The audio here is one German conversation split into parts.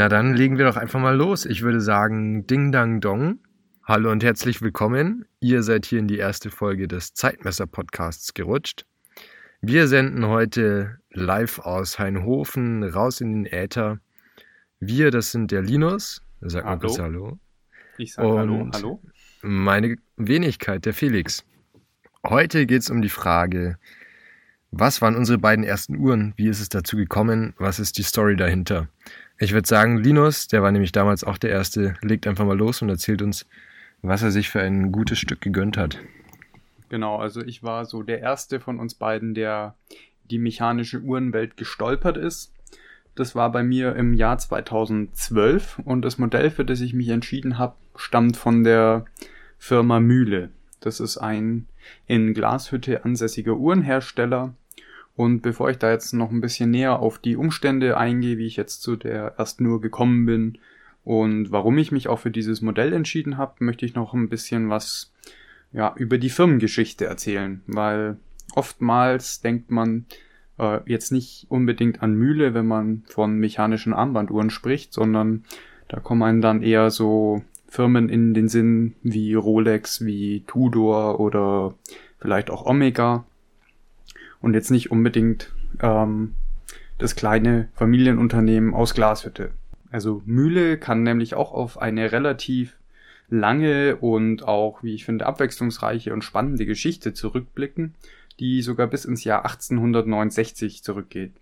Na dann legen wir doch einfach mal los. Ich würde sagen, Ding Dang Dong. Hallo und herzlich willkommen. Ihr seid hier in die erste Folge des Zeitmesser-Podcasts gerutscht. Wir senden heute live aus Hainhofen raus in den Äther. Wir, das sind der Linus. Sag mal kurz Hallo. Ich sage Hallo, hallo. Meine Wenigkeit, der Felix. Heute geht es um die Frage, was waren unsere beiden ersten Uhren? Wie ist es dazu gekommen? Was ist die Story dahinter? Ich würde sagen, Linus, der war nämlich damals auch der Erste, legt einfach mal los und erzählt uns, was er sich für ein gutes Stück gegönnt hat. Genau, also ich war so der Erste von uns beiden, der die mechanische Uhrenwelt gestolpert ist. Das war bei mir im Jahr 2012 und das Modell, für das ich mich entschieden habe, stammt von der Firma Mühle. Das ist ein in Glashütte ansässiger Uhrenhersteller, und bevor ich da jetzt noch ein bisschen näher auf die Umstände eingehe, wie ich jetzt zu der ersten nur gekommen bin und warum ich mich auch für dieses Modell entschieden habe, möchte ich noch ein bisschen was ja, über die Firmengeschichte erzählen, weil oftmals denkt man äh, jetzt nicht unbedingt an Mühle, wenn man von mechanischen Armbanduhren spricht, sondern da kommen einem dann eher so Firmen in den Sinn wie Rolex, wie Tudor oder vielleicht auch Omega und jetzt nicht unbedingt ähm, das kleine Familienunternehmen aus Glashütte. Also Mühle kann nämlich auch auf eine relativ lange und auch, wie ich finde, abwechslungsreiche und spannende Geschichte zurückblicken, die sogar bis ins Jahr 1869 zurückgeht.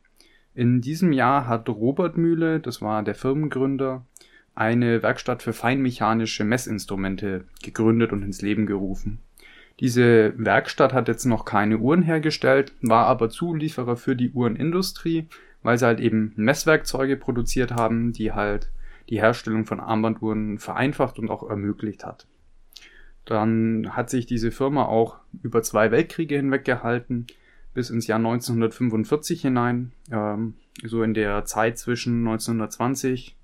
In diesem Jahr hat Robert Mühle, das war der Firmengründer, eine Werkstatt für feinmechanische Messinstrumente gegründet und ins Leben gerufen. Diese Werkstatt hat jetzt noch keine Uhren hergestellt, war aber Zulieferer für die Uhrenindustrie, weil sie halt eben Messwerkzeuge produziert haben, die halt die Herstellung von Armbanduhren vereinfacht und auch ermöglicht hat. Dann hat sich diese Firma auch über zwei Weltkriege hinweg gehalten, bis ins Jahr 1945 hinein, ähm, so in der Zeit zwischen 1920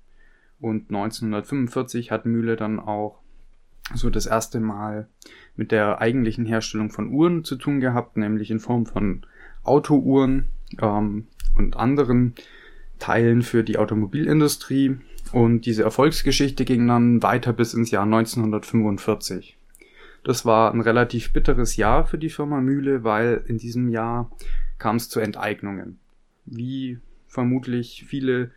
und 1945 hat Mühle dann auch so das erste Mal mit der eigentlichen Herstellung von Uhren zu tun gehabt, nämlich in Form von Autouhren ähm, und anderen Teilen für die Automobilindustrie. Und diese Erfolgsgeschichte ging dann weiter bis ins Jahr 1945. Das war ein relativ bitteres Jahr für die Firma Mühle, weil in diesem Jahr kam es zu Enteignungen. Wie vermutlich viele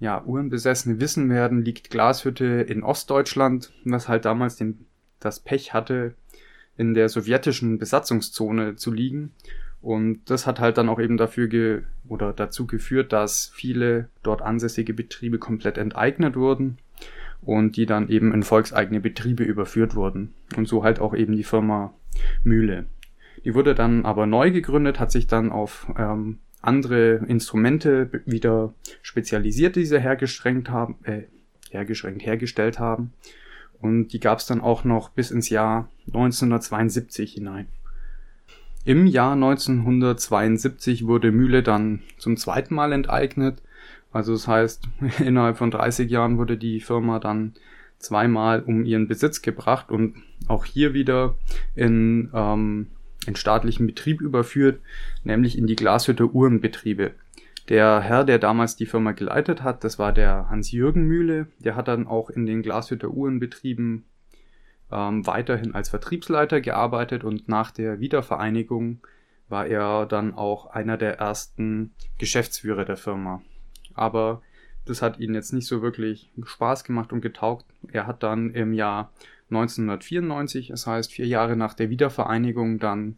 ja, Uhrenbesessene wissen werden, liegt Glashütte in Ostdeutschland, was halt damals den, das Pech hatte, in der sowjetischen Besatzungszone zu liegen. Und das hat halt dann auch eben dafür ge oder dazu geführt, dass viele dort ansässige Betriebe komplett enteignet wurden und die dann eben in volkseigene Betriebe überführt wurden. Und so halt auch eben die Firma Mühle. Die wurde dann aber neu gegründet, hat sich dann auf ähm, andere Instrumente wieder spezialisiert, die sie hergeschränkt haben, äh, hergeschränkt hergestellt haben. Und die gab es dann auch noch bis ins Jahr 1972 hinein. Im Jahr 1972 wurde Mühle dann zum zweiten Mal enteignet. Also das heißt, innerhalb von 30 Jahren wurde die Firma dann zweimal um ihren Besitz gebracht und auch hier wieder in ähm, in staatlichen Betrieb überführt, nämlich in die Glashütte Uhrenbetriebe. Der Herr, der damals die Firma geleitet hat, das war der Hans-Jürgen Mühle, der hat dann auch in den Glashütter Uhrenbetrieben ähm, weiterhin als Vertriebsleiter gearbeitet und nach der Wiedervereinigung war er dann auch einer der ersten Geschäftsführer der Firma. Aber das hat ihn jetzt nicht so wirklich Spaß gemacht und getaugt. Er hat dann im Jahr 1994, das heißt vier Jahre nach der Wiedervereinigung, dann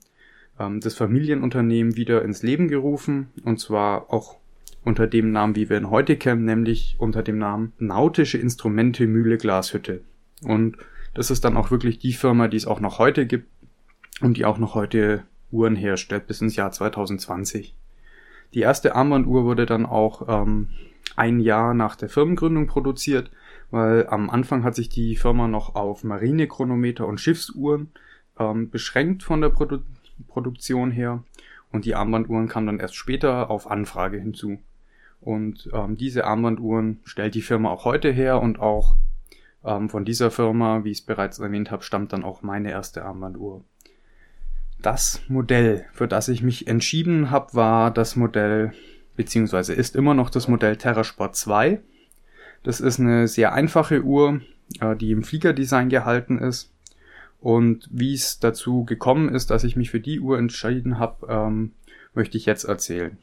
ähm, das Familienunternehmen wieder ins Leben gerufen und zwar auch unter dem Namen, wie wir ihn heute kennen, nämlich unter dem Namen Nautische Instrumente Mühle Glashütte. Und das ist dann auch wirklich die Firma, die es auch noch heute gibt und die auch noch heute Uhren herstellt bis ins Jahr 2020. Die erste Armbanduhr wurde dann auch ähm, ein Jahr nach der Firmengründung produziert weil am Anfang hat sich die Firma noch auf Marinechronometer und Schiffsuhren ähm, beschränkt von der Produ Produktion her und die Armbanduhren kamen dann erst später auf Anfrage hinzu. Und ähm, diese Armbanduhren stellt die Firma auch heute her und auch ähm, von dieser Firma, wie ich es bereits erwähnt habe, stammt dann auch meine erste Armbanduhr. Das Modell, für das ich mich entschieden habe, war das Modell, beziehungsweise ist immer noch das Modell TerraSport 2 Das ist eine sehr einfache Uhr, äh, die im Fliegerdesign gehalten ist. Und wie es dazu gekommen ist, dass ich mich für die Uhr entschieden habe, ähm, möchte ich jetzt erzählen.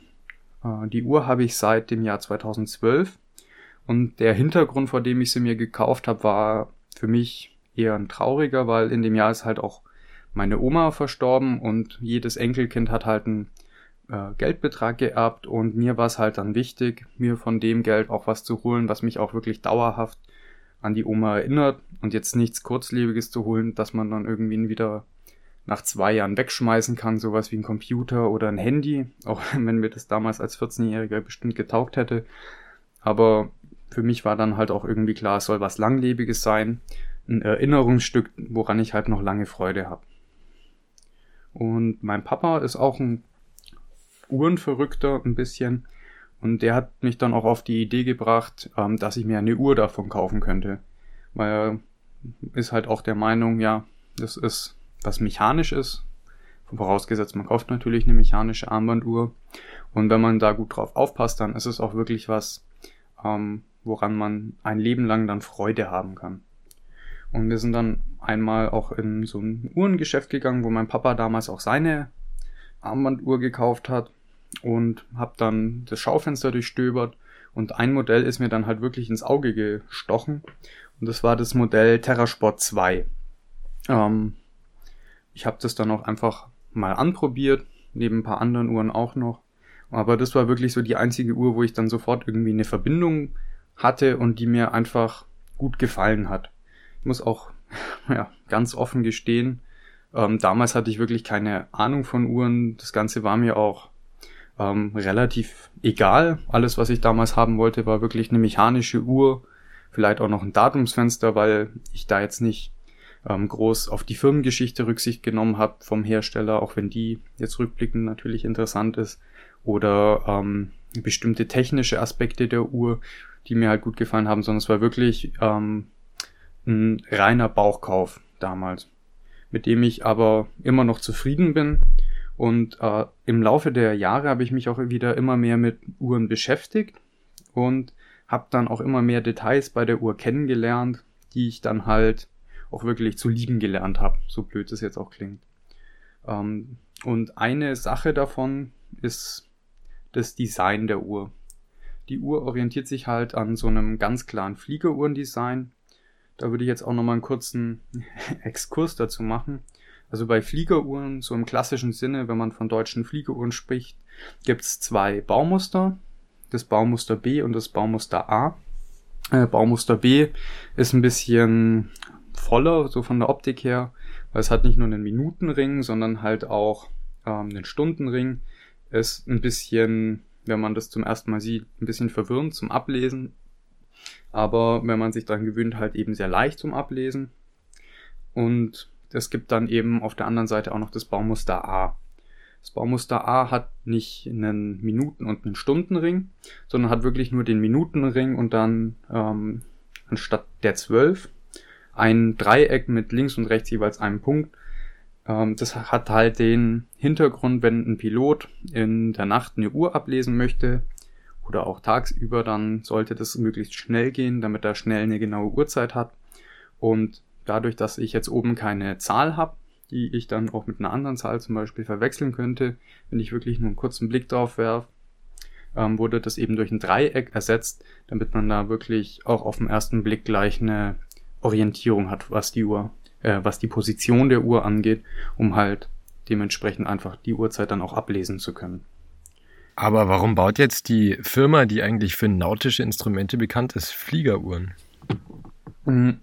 Äh, die Uhr habe ich seit dem Jahr 2012 und der Hintergrund, vor dem ich sie mir gekauft habe, war für mich eher ein trauriger, weil in dem Jahr ist halt auch meine Oma verstorben und jedes Enkelkind hat halt einen äh, Geldbetrag geerbt und mir war es halt dann wichtig, mir von dem Geld auch was zu holen, was mich auch wirklich dauerhaft an die Oma erinnert und jetzt nichts Kurzlebiges zu holen, dass man dann irgendwie wieder nach zwei Jahren wegschmeißen kann, sowas wie ein Computer oder ein Handy, auch wenn mir das damals als 14-Jähriger bestimmt getaugt hätte. Aber für mich war dann halt auch irgendwie klar, es soll was Langlebiges sein, ein Erinnerungsstück, woran ich halt noch lange Freude habe. Und mein Papa ist auch ein Uhrenverrückter ein bisschen und der hat mich dann auch auf die Idee gebracht, ähm, dass ich mir eine Uhr davon kaufen könnte. Weil er ist halt auch der Meinung, ja, das ist was mechanisch ist. Vorausgesetzt, man kauft natürlich eine mechanische Armbanduhr. Und wenn man da gut drauf aufpasst, dann ist es auch wirklich was, ähm, woran man ein Leben lang dann Freude haben kann. Und wir sind dann einmal auch in so ein Uhrengeschäft gegangen, wo mein Papa damals auch seine Armbanduhr gekauft hat und habe dann das Schaufenster durchstöbert und ein Modell ist mir dann halt wirklich ins Auge gestochen und das war das Modell TerraSport 2. Ähm, ich habe das dann auch einfach mal anprobiert, neben ein paar anderen Uhren auch noch. Aber das war wirklich so die einzige Uhr, wo ich dann sofort irgendwie eine Verbindung hatte und die mir einfach gut gefallen hat. Ich muss auch ja, ganz offen gestehen, ähm, damals hatte ich wirklich keine Ahnung von Uhren. Das Ganze war mir auch ähm, relativ egal. Alles, was ich damals haben wollte, war wirklich eine mechanische Uhr, vielleicht auch noch ein Datumsfenster, weil ich da jetzt nicht ähm, groß auf die Firmengeschichte Rücksicht genommen habe vom Hersteller, auch wenn die jetzt rückblickend natürlich interessant ist. Oder ähm, bestimmte technische Aspekte der Uhr, die mir halt gut gefallen haben, sondern es war wirklich ähm, ein reiner Bauchkauf damals, mit dem ich aber immer noch zufrieden bin. Und äh, im Laufe der Jahre habe ich mich auch wieder immer mehr mit Uhren beschäftigt und habe dann auch immer mehr Details bei der Uhr kennengelernt, die ich dann halt auch wirklich zu lieben gelernt habe, so blöd es jetzt auch klingt. Ähm, und eine Sache davon ist das Design der Uhr. Die Uhr orientiert sich halt an so einem ganz klaren Fliegeruhrendesign. Da würde ich jetzt auch nochmal einen kurzen Exkurs dazu machen. Also bei Fliegeruhren, so im klassischen Sinne, wenn man von deutschen Fliegeruhren spricht, gibt es zwei Baumuster. Das Baumuster B und das Baumuster A. Äh, Baumuster B ist ein bisschen voller, so von der Optik her, weil es hat nicht nur einen Minutenring, sondern halt auch ähm, einen Stundenring. Ist ein bisschen, wenn man das zum ersten Mal sieht, ein bisschen verwirrend zum Ablesen. Aber wenn man sich daran gewöhnt, halt eben sehr leicht zum Ablesen. Und es gibt dann eben auf der anderen Seite auch noch das Baumuster A. Das Baumuster A hat nicht einen Minuten- und einen Stundenring, sondern hat wirklich nur den Minutenring und dann ähm, anstatt der 12 ein Dreieck mit links und rechts jeweils einem Punkt. Ähm, das hat halt den Hintergrund, wenn ein Pilot in der Nacht eine Uhr ablesen möchte oder auch tagsüber, dann sollte das möglichst schnell gehen, damit er schnell eine genaue Uhrzeit hat. Und dadurch, dass ich jetzt oben keine Zahl habe, die ich dann auch mit einer anderen Zahl zum Beispiel verwechseln könnte, wenn ich wirklich nur einen kurzen Blick drauf werfe, ähm, wurde das eben durch ein Dreieck ersetzt, damit man da wirklich auch auf den ersten Blick gleich eine Orientierung hat, was die Uhr, äh, was die Position der Uhr angeht, um halt dementsprechend einfach die Uhrzeit dann auch ablesen zu können. Aber warum baut jetzt die Firma, die eigentlich für nautische Instrumente bekannt ist, Fliegeruhren? Mhm.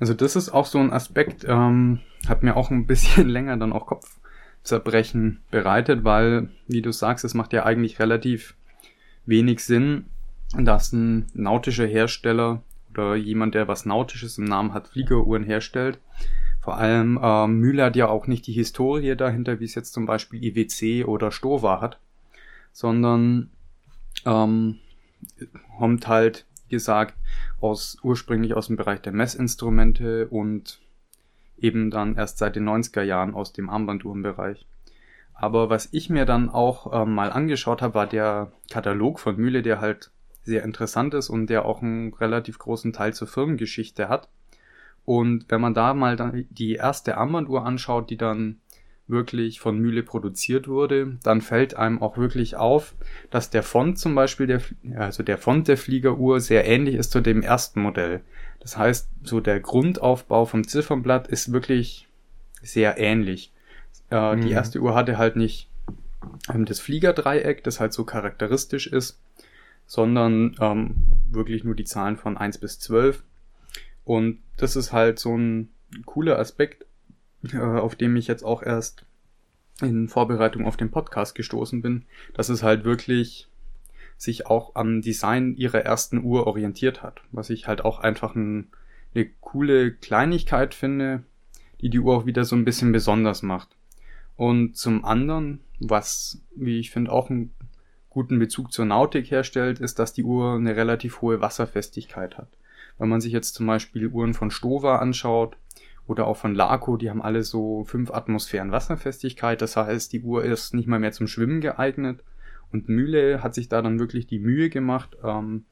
Also das ist auch so ein Aspekt, ähm, hat mir auch ein bisschen länger dann auch Kopfzerbrechen bereitet, weil, wie du sagst, es macht ja eigentlich relativ wenig Sinn, dass ein nautischer Hersteller oder jemand, der was Nautisches im Namen hat, Fliegeruhren herstellt. Vor allem ähm, Mühle hat ja auch nicht die Historie dahinter, wie es jetzt zum Beispiel IWC oder Stova hat, sondern ähm, kommt halt, gesagt, aus ursprünglich aus dem Bereich der Messinstrumente und eben dann erst seit den 90er Jahren aus dem Armbanduhrenbereich. Aber was ich mir dann auch ähm, mal angeschaut habe, war der Katalog von Mühle, der halt sehr interessant ist und der auch einen relativ großen Teil zur Firmengeschichte hat. Und wenn man da mal dann die erste Armbanduhr anschaut, die dann wirklich von Mühle produziert wurde, dann fällt einem auch wirklich auf, dass der Font zum Beispiel der, also der Font der Fliegeruhr sehr ähnlich ist zu dem ersten Modell. Das heißt, so der Grundaufbau vom Ziffernblatt ist wirklich sehr ähnlich. Äh, mhm. Die erste Uhr hatte halt nicht ähm, das Fliegerdreieck, das halt so charakteristisch ist, sondern ähm, wirklich nur die Zahlen von 1 bis 12. Und das ist halt so ein cooler Aspekt, äh, auf dem ich jetzt auch erst in Vorbereitung auf den Podcast gestoßen bin, dass es halt wirklich sich auch am Design ihrer ersten Uhr orientiert hat, was ich halt auch einfach ein, eine coole Kleinigkeit finde, die die Uhr auch wieder so ein bisschen besonders macht. Und zum anderen, was, wie ich finde, auch einen guten Bezug zur Nautik herstellt, ist, dass die Uhr eine relativ hohe Wasserfestigkeit hat. Wenn man sich jetzt zum Beispiel Uhren von Stova anschaut oder auch von Laco, die haben alle so fünf Atmosphären Wasserfestigkeit. Das heißt, die Uhr ist nicht mal mehr zum Schwimmen geeignet. Und Mühle hat sich da dann wirklich die Mühe gemacht, ähm,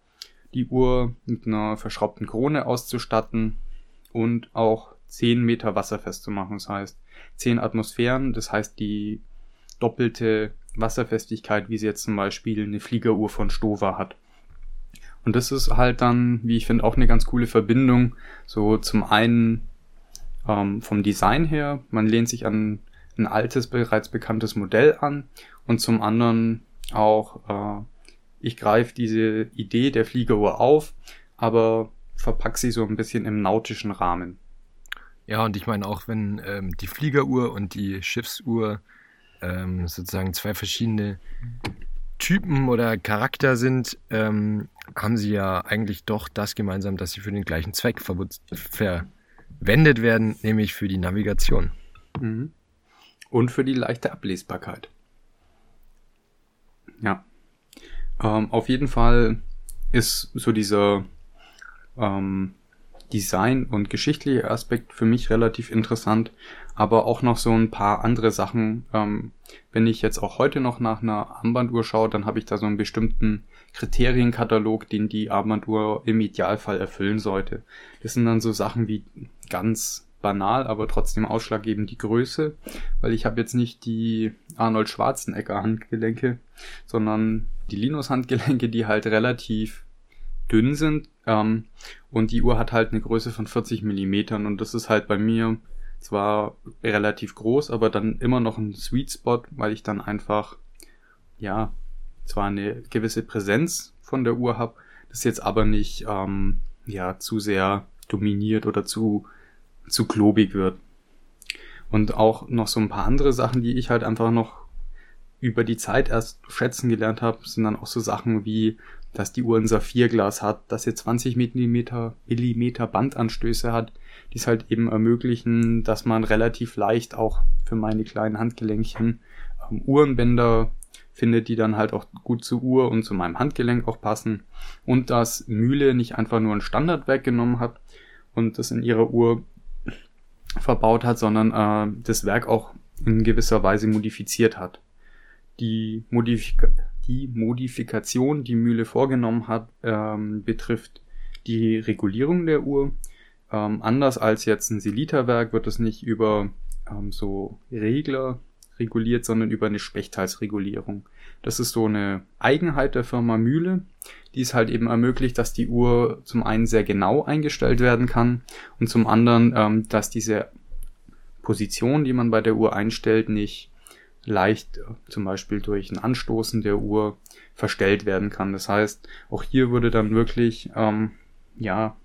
die Uhr mit einer verschraubten Krone auszustatten und auch 10 Meter wasserfest zu machen. Das heißt 10 Atmosphären, das heißt die doppelte Wasserfestigkeit, wie sie jetzt zum Beispiel eine Fliegeruhr von Stover hat. Und das ist halt dann, wie ich finde, auch eine ganz coole Verbindung. So zum einen ähm, vom Design her, man lehnt sich an ein altes, bereits bekanntes Modell an und zum anderen auch, äh, ich greife diese Idee der Fliegeruhr auf, aber verpack sie so ein bisschen im nautischen Rahmen. Ja, und ich meine auch, wenn ähm, die Fliegeruhr und die Schiffsuhr ähm, sozusagen zwei verschiedene Typen oder Charakter sind, ähm, haben sie ja eigentlich doch das gemeinsam, dass sie für den gleichen Zweck verwendet werden, nämlich für die Navigation. Mhm. Und für die leichte Ablesbarkeit. Ja. Ähm, auf jeden Fall ist so dieser ähm, Design- und geschichtliche Aspekt für mich relativ interessant, aber auch noch so ein paar andere Sachen. Ähm, wenn ich jetzt auch heute noch nach einer Armbanduhr schaue, dann habe ich da so einen bestimmten Kriterienkatalog, den die Armbanduhr im Idealfall erfüllen sollte. Das sind dann so Sachen wie ganz banal, aber trotzdem ausschlaggebend die Größe, weil ich habe jetzt nicht die Arnold Schwarzenegger Handgelenke, sondern die Linus Handgelenke, die halt relativ dünn sind ähm, und die Uhr hat halt eine Größe von 40 Millimetern und das ist halt bei mir zwar relativ groß, aber dann immer noch ein Sweet Spot, weil ich dann einfach ja zwar eine gewisse Präsenz von der Uhr habe, das jetzt aber nicht ähm, ja zu sehr dominiert oder zu zu klobig wird. Und auch noch so ein paar andere Sachen, die ich halt einfach noch über die Zeit erst schätzen gelernt habe, sind dann auch so Sachen wie, dass die Uhr ein Saphirglas hat, dass sie 20 Millimeter, Millimeter Bandanstöße hat, die es halt eben ermöglichen, dass man relativ leicht auch für meine kleinen Handgelenkchen ähm, Uhrenbänder findet, die dann halt auch gut zur Uhr und zu meinem Handgelenk auch passen. Und dass Mühle nicht einfach nur ein Standardwerk genommen hat und das in ihrer Uhr verbaut hat, sondern äh, das Werk auch in gewisser Weise modifiziert hat. Die, Modifika die Modifikation, die Mühle vorgenommen hat, ähm, betrifft die Regulierung der Uhr. Ähm, anders als jetzt ein Seliterwerk wird es nicht über ähm, so Regler reguliert, sondern über eine Spechthalsregulierung. Das ist so eine Eigenheit der Firma Mühle, die es halt eben ermöglicht, dass die Uhr zum einen sehr genau eingestellt werden kann und zum anderen, ähm, dass diese Position, die man bei der Uhr einstellt, nicht leicht äh, zum Beispiel durch ein Anstoßen der Uhr verstellt werden kann. Das heißt, auch hier würde dann wirklich ähm, ja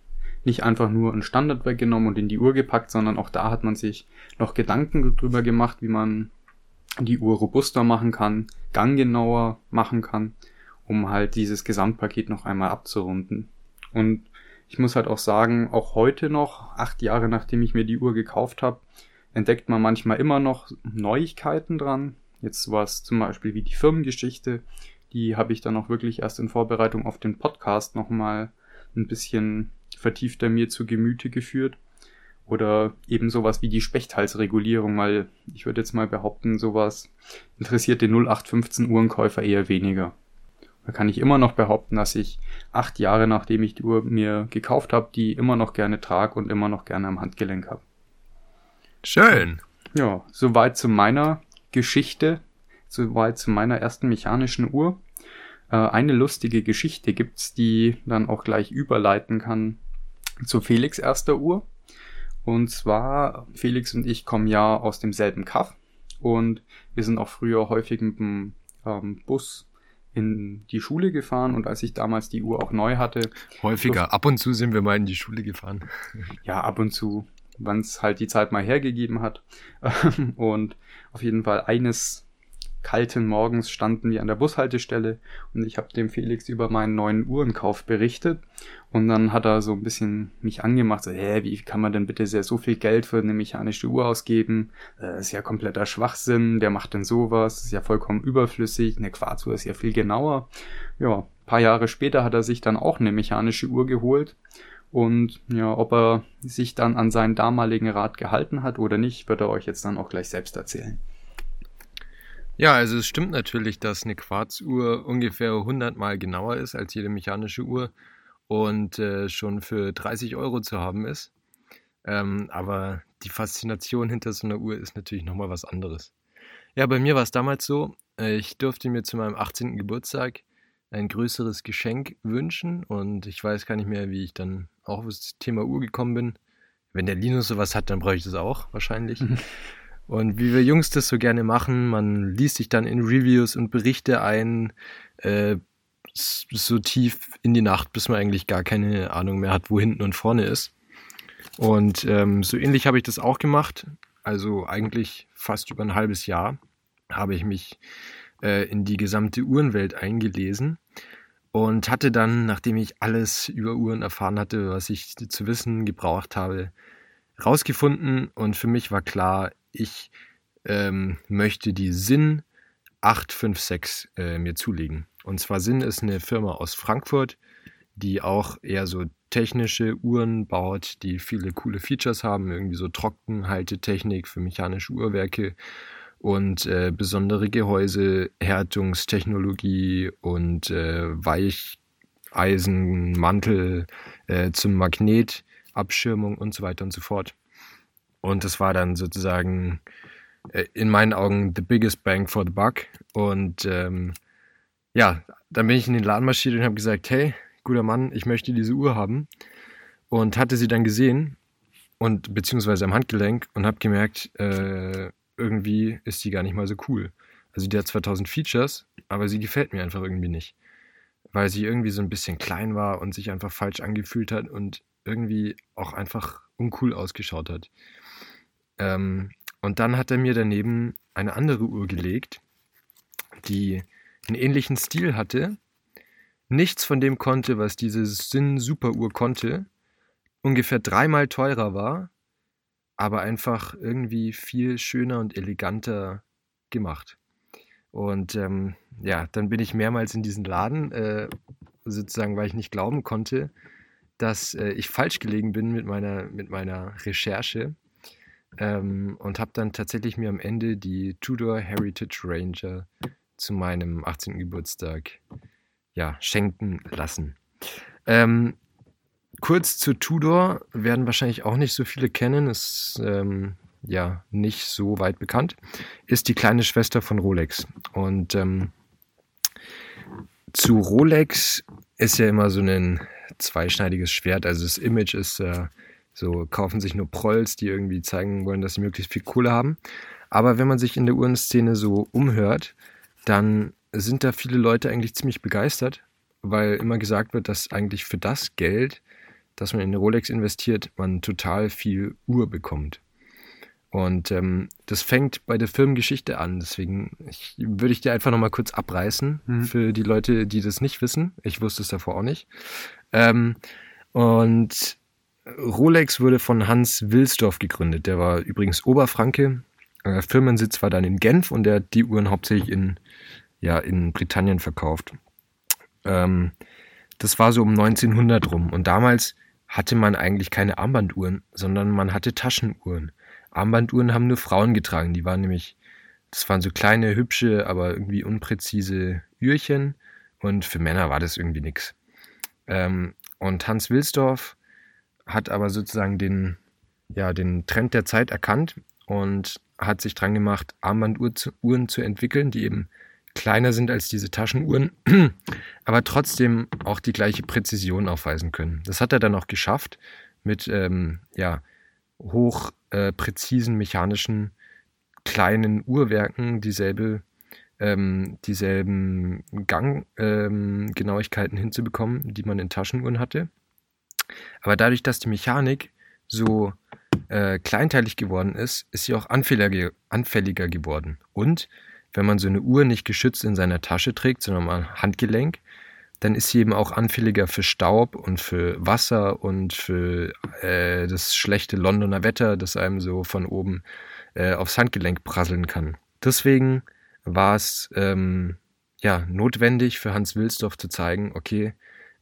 nicht einfach nur ein Standard weggenommen und in die Uhr gepackt, sondern auch da hat man sich noch Gedanken drüber gemacht, wie man die Uhr robuster machen kann, ganggenauer machen kann, um halt dieses Gesamtpaket noch einmal abzurunden. Und ich muss halt auch sagen, auch heute noch, acht Jahre nachdem ich mir die Uhr gekauft habe, entdeckt man manchmal immer noch Neuigkeiten dran. Jetzt sowas zum Beispiel wie die Firmengeschichte, die habe ich dann auch wirklich erst in Vorbereitung auf den Podcast nochmal ein bisschen vertiefter mir zu Gemüte geführt. Oder eben sowas wie die Spechthalsregulierung, weil ich würde jetzt mal behaupten, sowas interessiert den 0815 Uhrenkäufer eher weniger. Da kann ich immer noch behaupten, dass ich acht Jahre nachdem ich die Uhr mir gekauft habe, die immer noch gerne trage und immer noch gerne am Handgelenk habe. Schön. Ja, soweit zu meiner Geschichte, soweit zu meiner ersten mechanischen Uhr. Äh, eine lustige Geschichte gibt's, die dann auch gleich überleiten kann zu Felix erster Uhr. Und zwar, Felix und ich kommen ja aus demselben Kaff und wir sind auch früher häufig mit dem ähm, Bus in die Schule gefahren und als ich damals die Uhr auch neu hatte. Häufiger, ab und zu sind wir mal in die Schule gefahren. Ja, ab und zu, wann es halt die Zeit mal hergegeben hat. und auf jeden Fall eines kalten Morgens standen wir an der Bushaltestelle und ich habe dem Felix über meinen neuen Uhrenkauf berichtet und dann hat er so ein bisschen mich angemacht, so, hä, wie kann man denn bitte sehr so viel Geld für eine mechanische Uhr ausgeben? Das äh, ist ja kompletter Schwachsinn, wer macht denn sowas? Das ist ja vollkommen überflüssig, eine Quarzuhr ist ja viel genauer. Ja, paar Jahre später hat er sich dann auch eine mechanische Uhr geholt und ja, ob er sich dann an seinen damaligen Rat gehalten hat oder nicht, wird er euch jetzt dann auch gleich selbst erzählen. Ja, also es stimmt natürlich, dass eine Quarzuhr ungefähr 100 mal genauer ist als jede mechanische Uhr und äh, schon für 30 Euro zu haben ist. Ähm, aber die Faszination hinter so einer Uhr ist natürlich nochmal was anderes. Ja, bei mir war es damals so, äh, ich durfte mir zu meinem 18. Geburtstag ein größeres Geschenk wünschen und ich weiß gar nicht mehr, wie ich dann auch auf das Thema Uhr gekommen bin. Wenn der Linus sowas hat, dann brauche ich das auch wahrscheinlich. Und wie wir Jungs das so gerne machen, man liest sich dann in Reviews und Berichte ein, äh, so tief in die Nacht, bis man eigentlich gar keine Ahnung mehr hat, wo hinten und vorne ist. Und ähm, so ähnlich habe ich das auch gemacht. Also eigentlich fast über ein halbes Jahr habe ich mich äh, in die gesamte Uhrenwelt eingelesen und hatte dann, nachdem ich alles über Uhren erfahren hatte, was ich zu wissen gebraucht habe, rausgefunden und für mich war klar, ich ähm, möchte die Sinn 856 äh, mir zulegen. Und zwar Sinn ist eine Firma aus Frankfurt, die auch eher so technische Uhren baut, die viele coole Features haben, irgendwie so Trockenhaltetechnik für mechanische Uhrwerke und äh, besondere Gehäuse, Härtungstechnologie und äh, Weicheisenmantel äh, zum Magnetabschirmung und so weiter und so fort. Und das war dann sozusagen äh, in meinen Augen the biggest bang for the buck. Und ähm, ja, dann bin ich in den Laden marschiert und habe gesagt, hey, guter Mann, ich möchte diese Uhr haben. Und hatte sie dann gesehen und beziehungsweise am Handgelenk und habe gemerkt, äh, irgendwie ist die gar nicht mal so cool. Also die hat 2000 Features, aber sie gefällt mir einfach irgendwie nicht. Weil sie irgendwie so ein bisschen klein war und sich einfach falsch angefühlt hat und irgendwie auch einfach uncool ausgeschaut hat. Ähm, und dann hat er mir daneben eine andere Uhr gelegt, die einen ähnlichen Stil hatte, nichts von dem konnte, was diese Sinn-Super-Uhr konnte, ungefähr dreimal teurer war, aber einfach irgendwie viel schöner und eleganter gemacht. Und ähm, ja, dann bin ich mehrmals in diesen Laden, äh, sozusagen, weil ich nicht glauben konnte, dass äh, ich falsch gelegen bin mit meiner, mit meiner Recherche ähm, und habe dann tatsächlich mir am Ende die Tudor Heritage Ranger zu meinem 18. Geburtstag ja, schenken lassen. Ähm, kurz zu Tudor werden wahrscheinlich auch nicht so viele kennen, ist ähm, ja nicht so weit bekannt, ist die kleine Schwester von Rolex. Und ähm, zu Rolex ist ja immer so ein zweischneidiges Schwert. Also das Image ist äh, so, kaufen sich nur Prolls, die irgendwie zeigen wollen, dass sie möglichst viel Kohle haben. Aber wenn man sich in der Uhrenszene so umhört, dann sind da viele Leute eigentlich ziemlich begeistert, weil immer gesagt wird, dass eigentlich für das Geld, das man in eine Rolex investiert, man total viel Uhr bekommt. Und ähm, das fängt bei der Firmengeschichte an. Deswegen ich, würde ich dir einfach nochmal kurz abreißen mhm. für die Leute, die das nicht wissen. Ich wusste es davor auch nicht. Ähm, und Rolex wurde von Hans Wilsdorf gegründet. Der war übrigens Oberfranke. Der Firmensitz war dann in Genf und der hat die Uhren hauptsächlich in, ja, in Britannien verkauft. Ähm, das war so um 1900 rum. Und damals hatte man eigentlich keine Armbanduhren, sondern man hatte Taschenuhren. Armbanduhren haben nur Frauen getragen. Die waren nämlich, das waren so kleine, hübsche, aber irgendwie unpräzise Ührchen und für Männer war das irgendwie nichts. Ähm, und Hans Wilsdorf hat aber sozusagen den, ja, den Trend der Zeit erkannt und hat sich dran gemacht, Armbanduhren zu entwickeln, die eben kleiner sind als diese Taschenuhren, aber trotzdem auch die gleiche Präzision aufweisen können. Das hat er dann auch geschafft mit ähm, ja, hoch äh, mechanischen kleinen Uhrwerken dieselbe, ähm, dieselben Ganggenauigkeiten ähm, hinzubekommen, die man in Taschenuhren hatte. Aber dadurch, dass die Mechanik so äh, kleinteilig geworden ist, ist sie auch anfälliger, anfälliger geworden. Und wenn man so eine Uhr nicht geschützt in seiner Tasche trägt, sondern am Handgelenk, dann ist sie eben auch anfälliger für Staub und für Wasser und für äh, das schlechte Londoner Wetter, das einem so von oben äh, aufs Handgelenk prasseln kann. Deswegen war es ähm, ja notwendig für Hans Wilsdorf zu zeigen, okay,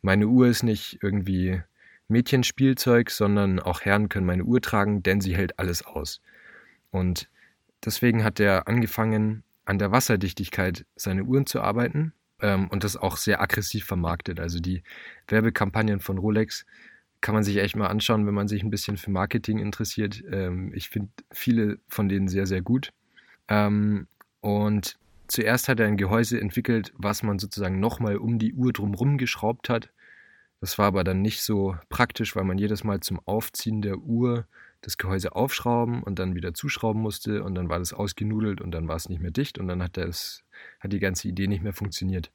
meine Uhr ist nicht irgendwie Mädchenspielzeug, sondern auch Herren können meine Uhr tragen, denn sie hält alles aus. Und deswegen hat er angefangen, an der Wasserdichtigkeit seine Uhren zu arbeiten ähm, und das auch sehr aggressiv vermarktet. Also die Werbekampagnen von Rolex kann man sich echt mal anschauen, wenn man sich ein bisschen für Marketing interessiert. Ähm, ich finde viele von denen sehr, sehr gut. Ähm, und zuerst hat er ein Gehäuse entwickelt, was man sozusagen nochmal um die Uhr drumherum geschraubt hat. Das war aber dann nicht so praktisch, weil man jedes Mal zum Aufziehen der Uhr das Gehäuse aufschrauben und dann wieder zuschrauben musste und dann war das ausgenudelt und dann war es nicht mehr dicht und dann hat, das, hat die ganze Idee nicht mehr funktioniert.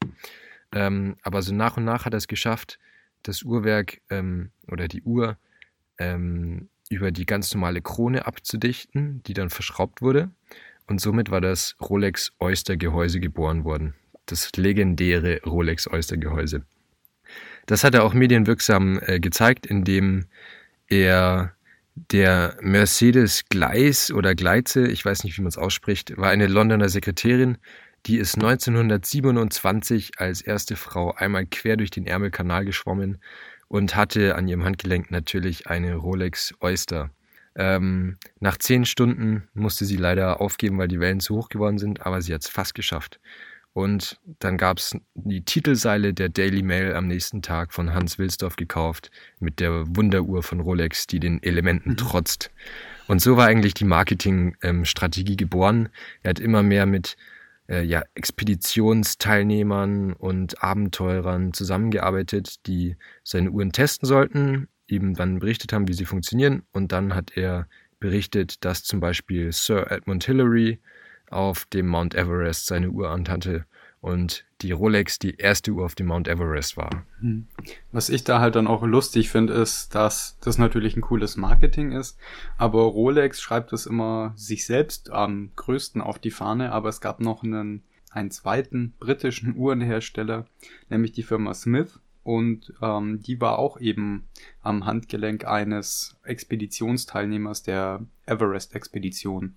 Ähm, aber so nach und nach hat er es geschafft, das Uhrwerk ähm, oder die Uhr ähm, über die ganz normale Krone abzudichten, die dann verschraubt wurde. Und somit war das Rolex Oyster Gehäuse geboren worden. Das legendäre Rolex Oyster Gehäuse. Das hat er auch medienwirksam äh, gezeigt, indem er der Mercedes Gleis oder Gleize, ich weiß nicht, wie man es ausspricht, war eine Londoner Sekretärin, die ist 1927 als erste Frau einmal quer durch den Ärmelkanal geschwommen und hatte an ihrem Handgelenk natürlich eine Rolex Oyster. Ähm, nach zehn Stunden musste sie leider aufgeben, weil die Wellen zu hoch geworden sind, aber sie hat es fast geschafft. Und dann gab es die Titelseile der Daily Mail am nächsten Tag von Hans Wilsdorf gekauft mit der Wunderuhr von Rolex, die den Elementen mhm. trotzt. Und so war eigentlich die Marketingstrategie ähm, geboren. Er hat immer mehr mit äh, ja, Expeditionsteilnehmern und Abenteurern zusammengearbeitet, die seine Uhren testen sollten, eben dann berichtet haben, wie sie funktionieren. Und dann hat er berichtet, dass zum Beispiel Sir Edmund Hillary auf dem Mount Everest seine Uhr anhatte und die Rolex die erste Uhr auf dem Mount Everest war. Hm. Was ich da halt dann auch lustig finde, ist, dass das natürlich ein cooles Marketing ist, aber Rolex schreibt es immer sich selbst am größten auf die Fahne, aber es gab noch einen, einen zweiten britischen Uhrenhersteller, nämlich die Firma Smith, und ähm, die war auch eben am Handgelenk eines Expeditionsteilnehmers der Everest-Expedition.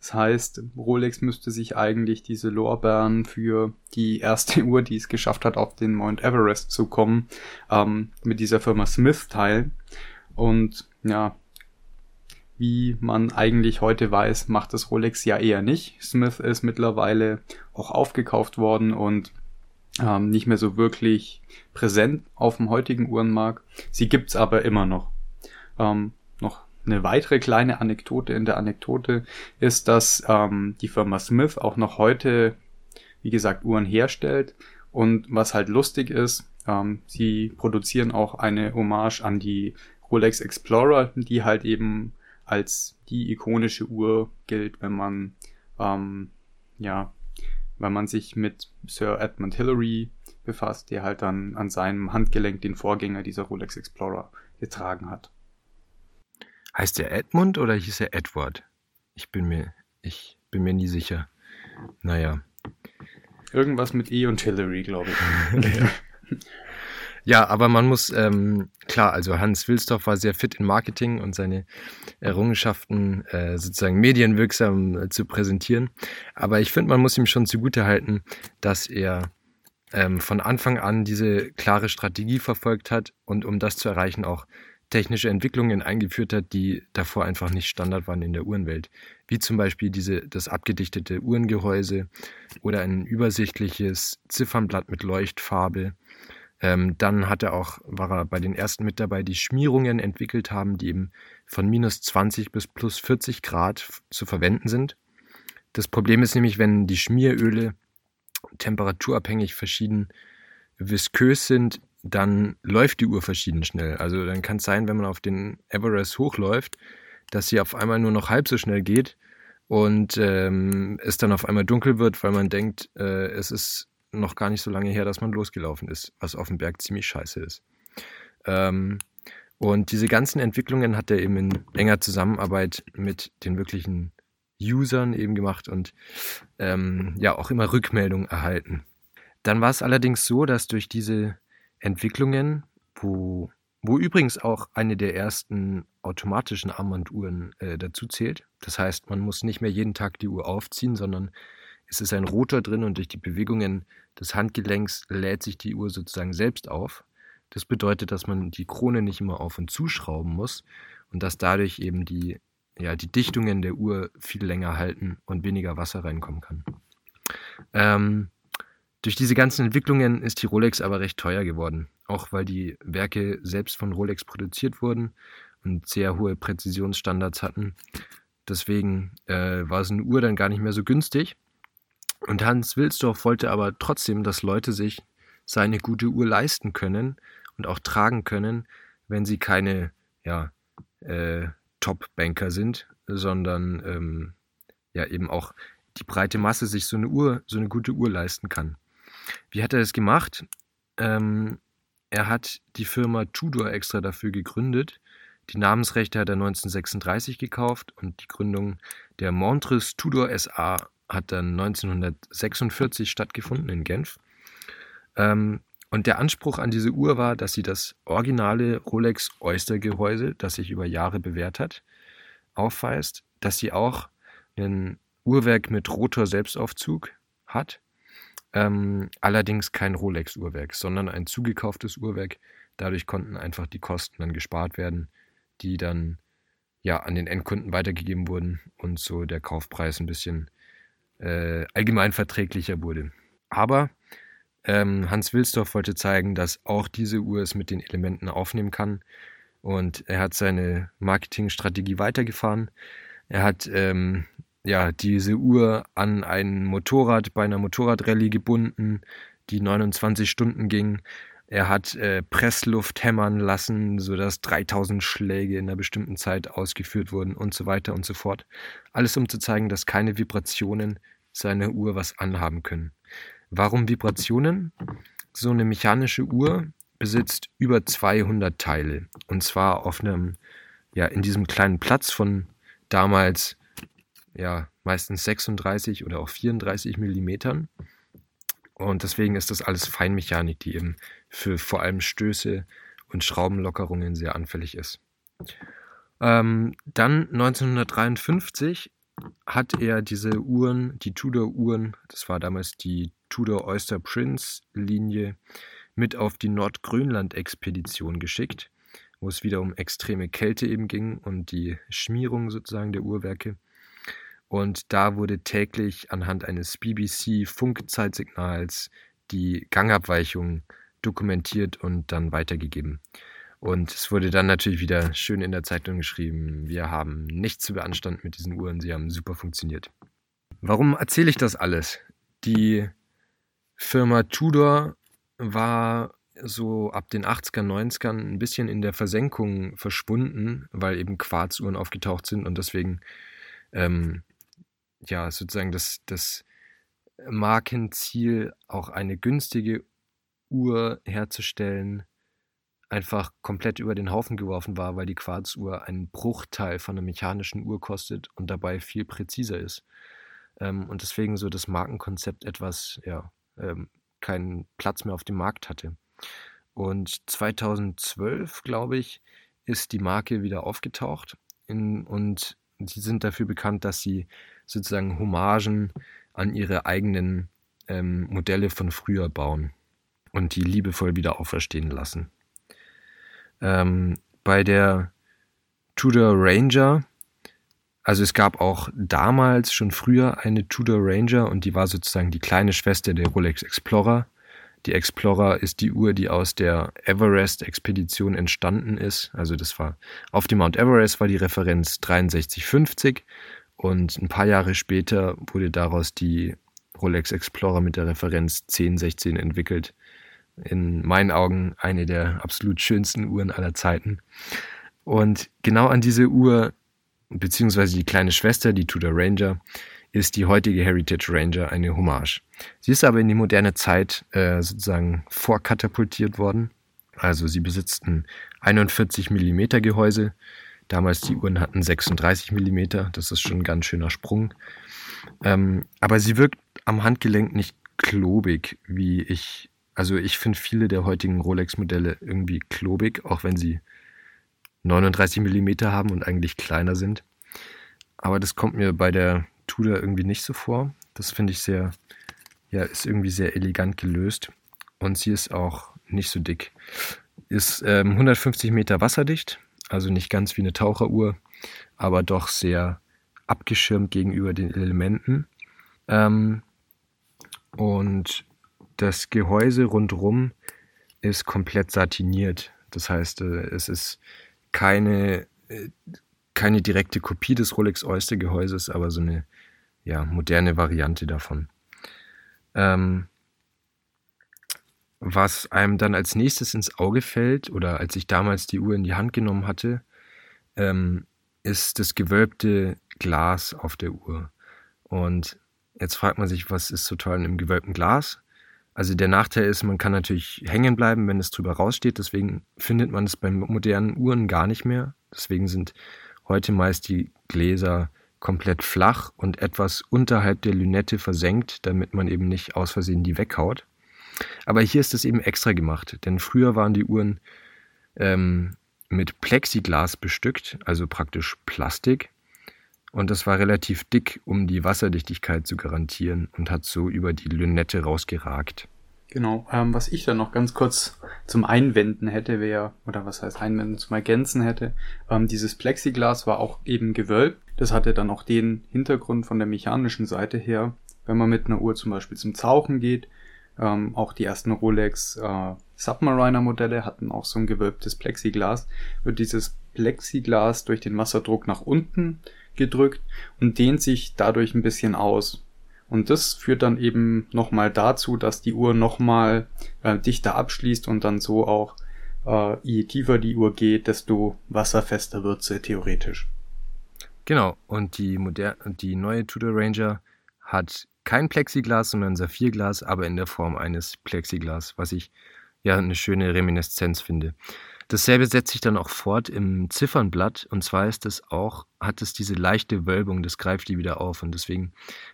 Das heißt, Rolex müsste sich eigentlich diese Lorbeeren für die erste Uhr, die es geschafft hat, auf den Mount Everest zu kommen, ähm, mit dieser Firma Smith teilen. Und ja, wie man eigentlich heute weiß, macht das Rolex ja eher nicht. Smith ist mittlerweile auch aufgekauft worden und ähm, nicht mehr so wirklich präsent auf dem heutigen Uhrenmarkt. Sie gibt's aber immer noch. Ähm, noch eine weitere kleine Anekdote in der Anekdote ist, dass ähm, die Firma Smith auch noch heute, wie gesagt, Uhren herstellt. Und was halt lustig ist, ähm, sie produzieren auch eine Hommage an die Rolex Explorer, die halt eben als die ikonische Uhr gilt, wenn man ähm, ja, wenn man sich mit Sir Edmund Hillary befasst, der halt dann an seinem Handgelenk den Vorgänger dieser Rolex Explorer getragen hat. Heißt der Edmund oder hieß er Edward? Ich bin mir, ich bin mir nie sicher. Naja. Irgendwas mit E und Hillary, glaube ich. ja. ja, aber man muss, ähm, klar, also Hans Wilsdorf war sehr fit in Marketing und seine Errungenschaften äh, sozusagen medienwirksam äh, zu präsentieren. Aber ich finde, man muss ihm schon zugute halten, dass er ähm, von Anfang an diese klare Strategie verfolgt hat und um das zu erreichen auch technische Entwicklungen eingeführt hat, die davor einfach nicht Standard waren in der Uhrenwelt. Wie zum Beispiel diese, das abgedichtete Uhrengehäuse oder ein übersichtliches Ziffernblatt mit Leuchtfarbe. Ähm, dann hat er auch, war er bei den ersten mit dabei, die Schmierungen entwickelt haben, die eben von minus 20 bis plus 40 Grad zu verwenden sind. Das Problem ist nämlich, wenn die Schmieröle temperaturabhängig verschieden viskös sind, dann läuft die Uhr verschieden schnell. Also dann kann es sein, wenn man auf den Everest hochläuft, dass sie auf einmal nur noch halb so schnell geht und ähm, es dann auf einmal dunkel wird, weil man denkt, äh, es ist noch gar nicht so lange her, dass man losgelaufen ist, was auf dem Berg ziemlich scheiße ist. Ähm, und diese ganzen Entwicklungen hat er eben in enger Zusammenarbeit mit den wirklichen Usern eben gemacht und ähm, ja auch immer Rückmeldungen erhalten. Dann war es allerdings so, dass durch diese Entwicklungen, wo, wo übrigens auch eine der ersten automatischen Armbanduhren äh, dazu zählt. Das heißt, man muss nicht mehr jeden Tag die Uhr aufziehen, sondern es ist ein Rotor drin und durch die Bewegungen des Handgelenks lädt sich die Uhr sozusagen selbst auf. Das bedeutet, dass man die Krone nicht immer auf und zuschrauben muss und dass dadurch eben die, ja, die Dichtungen der Uhr viel länger halten und weniger Wasser reinkommen kann. Ähm, durch diese ganzen Entwicklungen ist die Rolex aber recht teuer geworden, auch weil die Werke selbst von Rolex produziert wurden und sehr hohe Präzisionsstandards hatten. Deswegen äh, war so eine Uhr dann gar nicht mehr so günstig. Und Hans Wilsdorf wollte aber trotzdem, dass Leute sich seine gute Uhr leisten können und auch tragen können, wenn sie keine ja, äh, Top-Banker sind, sondern ähm, ja eben auch die breite Masse sich so eine Uhr, so eine gute Uhr leisten kann. Wie hat er das gemacht? Ähm, er hat die Firma Tudor extra dafür gegründet. Die Namensrechte hat er 1936 gekauft und die Gründung der Montres Tudor SA hat dann 1946 stattgefunden in Genf. Ähm, und der Anspruch an diese Uhr war, dass sie das originale Rolex Oyster Gehäuse, das sich über Jahre bewährt hat, aufweist, dass sie auch ein Uhrwerk mit Rotor Selbstaufzug hat ähm, allerdings kein Rolex-Uhrwerk, sondern ein zugekauftes Uhrwerk. Dadurch konnten einfach die Kosten dann gespart werden, die dann ja an den Endkunden weitergegeben wurden und so der Kaufpreis ein bisschen äh, allgemein verträglicher wurde. Aber ähm, Hans Wilsdorf wollte zeigen, dass auch diese Uhr es mit den Elementen aufnehmen kann. Und er hat seine Marketingstrategie weitergefahren. Er hat ähm, ja, diese Uhr an ein Motorrad bei einer Motorradrallye gebunden, die 29 Stunden ging. Er hat äh, Pressluft hämmern lassen, sodass 3000 Schläge in einer bestimmten Zeit ausgeführt wurden und so weiter und so fort. Alles um zu zeigen, dass keine Vibrationen seiner Uhr was anhaben können. Warum Vibrationen? So eine mechanische Uhr besitzt über 200 Teile. Und zwar auf einem, ja, in diesem kleinen Platz von damals ja, meistens 36 oder auch 34 Millimetern. Und deswegen ist das alles Feinmechanik, die eben für vor allem Stöße und Schraubenlockerungen sehr anfällig ist. Ähm, dann 1953 hat er diese Uhren, die Tudor-Uhren, das war damals die Tudor Oyster Prince Linie, mit auf die Nordgrönland-Expedition geschickt, wo es wieder um extreme Kälte eben ging und die Schmierung sozusagen der Uhrwerke. Und da wurde täglich anhand eines BBC-Funkzeitsignals die Gangabweichung dokumentiert und dann weitergegeben. Und es wurde dann natürlich wieder schön in der Zeitung geschrieben, wir haben nichts zu beanstanden mit diesen Uhren, sie haben super funktioniert. Warum erzähle ich das alles? Die Firma Tudor war so ab den 80er, 90ern ein bisschen in der Versenkung verschwunden, weil eben Quarzuhren aufgetaucht sind und deswegen ähm, ja, sozusagen das, das Markenziel, auch eine günstige Uhr herzustellen, einfach komplett über den Haufen geworfen war, weil die Quarzuhr einen Bruchteil von einer mechanischen Uhr kostet und dabei viel präziser ist. Ähm, und deswegen so das Markenkonzept etwas, ja, ähm, keinen Platz mehr auf dem Markt hatte. Und 2012, glaube ich, ist die Marke wieder aufgetaucht in, und sie sind dafür bekannt, dass sie sozusagen Hommagen an ihre eigenen ähm, Modelle von früher bauen und die liebevoll wieder auferstehen lassen. Ähm, bei der Tudor Ranger, also es gab auch damals schon früher eine Tudor Ranger und die war sozusagen die kleine Schwester der Rolex Explorer. Die Explorer ist die Uhr, die aus der Everest-Expedition entstanden ist. Also das war auf dem Mount Everest war die Referenz 6350 und ein paar Jahre später wurde daraus die Rolex Explorer mit der Referenz 1016 entwickelt. In meinen Augen eine der absolut schönsten Uhren aller Zeiten. Und genau an diese Uhr, beziehungsweise die kleine Schwester, die Tudor Ranger, ist die heutige Heritage Ranger eine Hommage. Sie ist aber in die moderne Zeit äh, sozusagen vorkatapultiert worden. Also sie besitzt ein 41 mm Gehäuse. Damals die Uhren hatten 36 mm. Das ist schon ein ganz schöner Sprung. Ähm, aber sie wirkt am Handgelenk nicht klobig, wie ich. Also ich finde viele der heutigen Rolex-Modelle irgendwie klobig, auch wenn sie 39 mm haben und eigentlich kleiner sind. Aber das kommt mir bei der Tudor irgendwie nicht so vor. Das finde ich sehr, ja, ist irgendwie sehr elegant gelöst. Und sie ist auch nicht so dick. Ist ähm, 150 Meter wasserdicht, also nicht ganz wie eine Taucheruhr, aber doch sehr abgeschirmt gegenüber den Elementen. Ähm, und das Gehäuse rundherum ist komplett satiniert. Das heißt, äh, es ist keine, äh, keine direkte Kopie des Rolex Oyster Gehäuses, aber so eine ja, moderne Variante davon. Ähm, was einem dann als nächstes ins Auge fällt, oder als ich damals die Uhr in die Hand genommen hatte, ähm, ist das gewölbte Glas auf der Uhr. Und jetzt fragt man sich, was ist so toll im gewölbten Glas? Also der Nachteil ist, man kann natürlich hängen bleiben, wenn es drüber raussteht. Deswegen findet man es bei modernen Uhren gar nicht mehr. Deswegen sind heute meist die Gläser komplett flach und etwas unterhalb der Lünette versenkt, damit man eben nicht aus Versehen die weghaut. Aber hier ist es eben extra gemacht, denn früher waren die Uhren ähm, mit Plexiglas bestückt, also praktisch Plastik. Und das war relativ dick, um die Wasserdichtigkeit zu garantieren und hat so über die Lünette rausgeragt. Genau, ähm, was ich dann noch ganz kurz zum Einwenden hätte, wäre, oder was heißt Einwenden, zum Ergänzen hätte, ähm, dieses Plexiglas war auch eben gewölbt. Das hatte dann auch den Hintergrund von der mechanischen Seite her, wenn man mit einer Uhr zum Beispiel zum Tauchen geht, ähm, auch die ersten Rolex äh, Submariner Modelle hatten auch so ein gewölbtes Plexiglas, wird dieses Plexiglas durch den Wasserdruck nach unten gedrückt und dehnt sich dadurch ein bisschen aus. Und das führt dann eben nochmal dazu, dass die Uhr nochmal äh, dichter abschließt und dann so auch, äh, je tiefer die Uhr geht, desto wasserfester wird sie theoretisch. Genau, und die, moder die neue Tudor Ranger hat kein Plexiglas, sondern Saphirglas, aber in der Form eines Plexiglas, was ich ja eine schöne Reminiszenz finde. Dasselbe setzt sich dann auch fort im Ziffernblatt und zwar ist es auch, hat es diese leichte Wölbung, das greift die wieder auf und deswegen,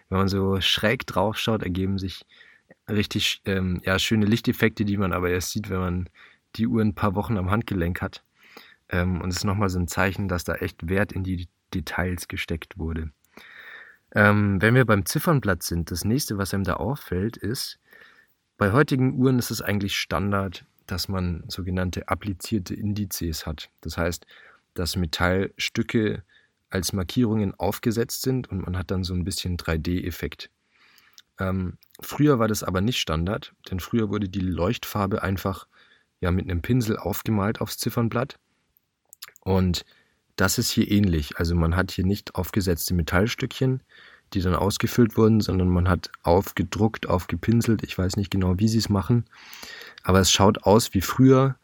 wenn man so schräg drauf schaut, ergeben sich richtig ähm, ja, schöne Lichteffekte, die man aber erst sieht, wenn man die Uhr ein paar Wochen am Handgelenk hat. Ähm, und es ist nochmal so ein Zeichen, dass da echt Wert in die Details gesteckt wurde. Ähm, wenn wir beim Ziffernblatt sind, das nächste, was einem da auffällt, ist, bei heutigen Uhren ist es eigentlich Standard, dass man sogenannte applizierte Indizes hat. Das heißt, dass Metallstücke als Markierungen aufgesetzt sind und man hat dann so ein bisschen 3D-Effekt. Ähm, früher war das aber nicht Standard, denn früher wurde die Leuchtfarbe einfach ja mit einem Pinsel aufgemalt aufs Ziffernblatt. Und das ist hier ähnlich. Also man hat hier nicht aufgesetzte Metallstückchen, die dann ausgefüllt wurden, sondern man hat aufgedruckt, aufgepinselt. Ich weiß nicht genau, wie sie es machen. Aber es schaut aus wie früher,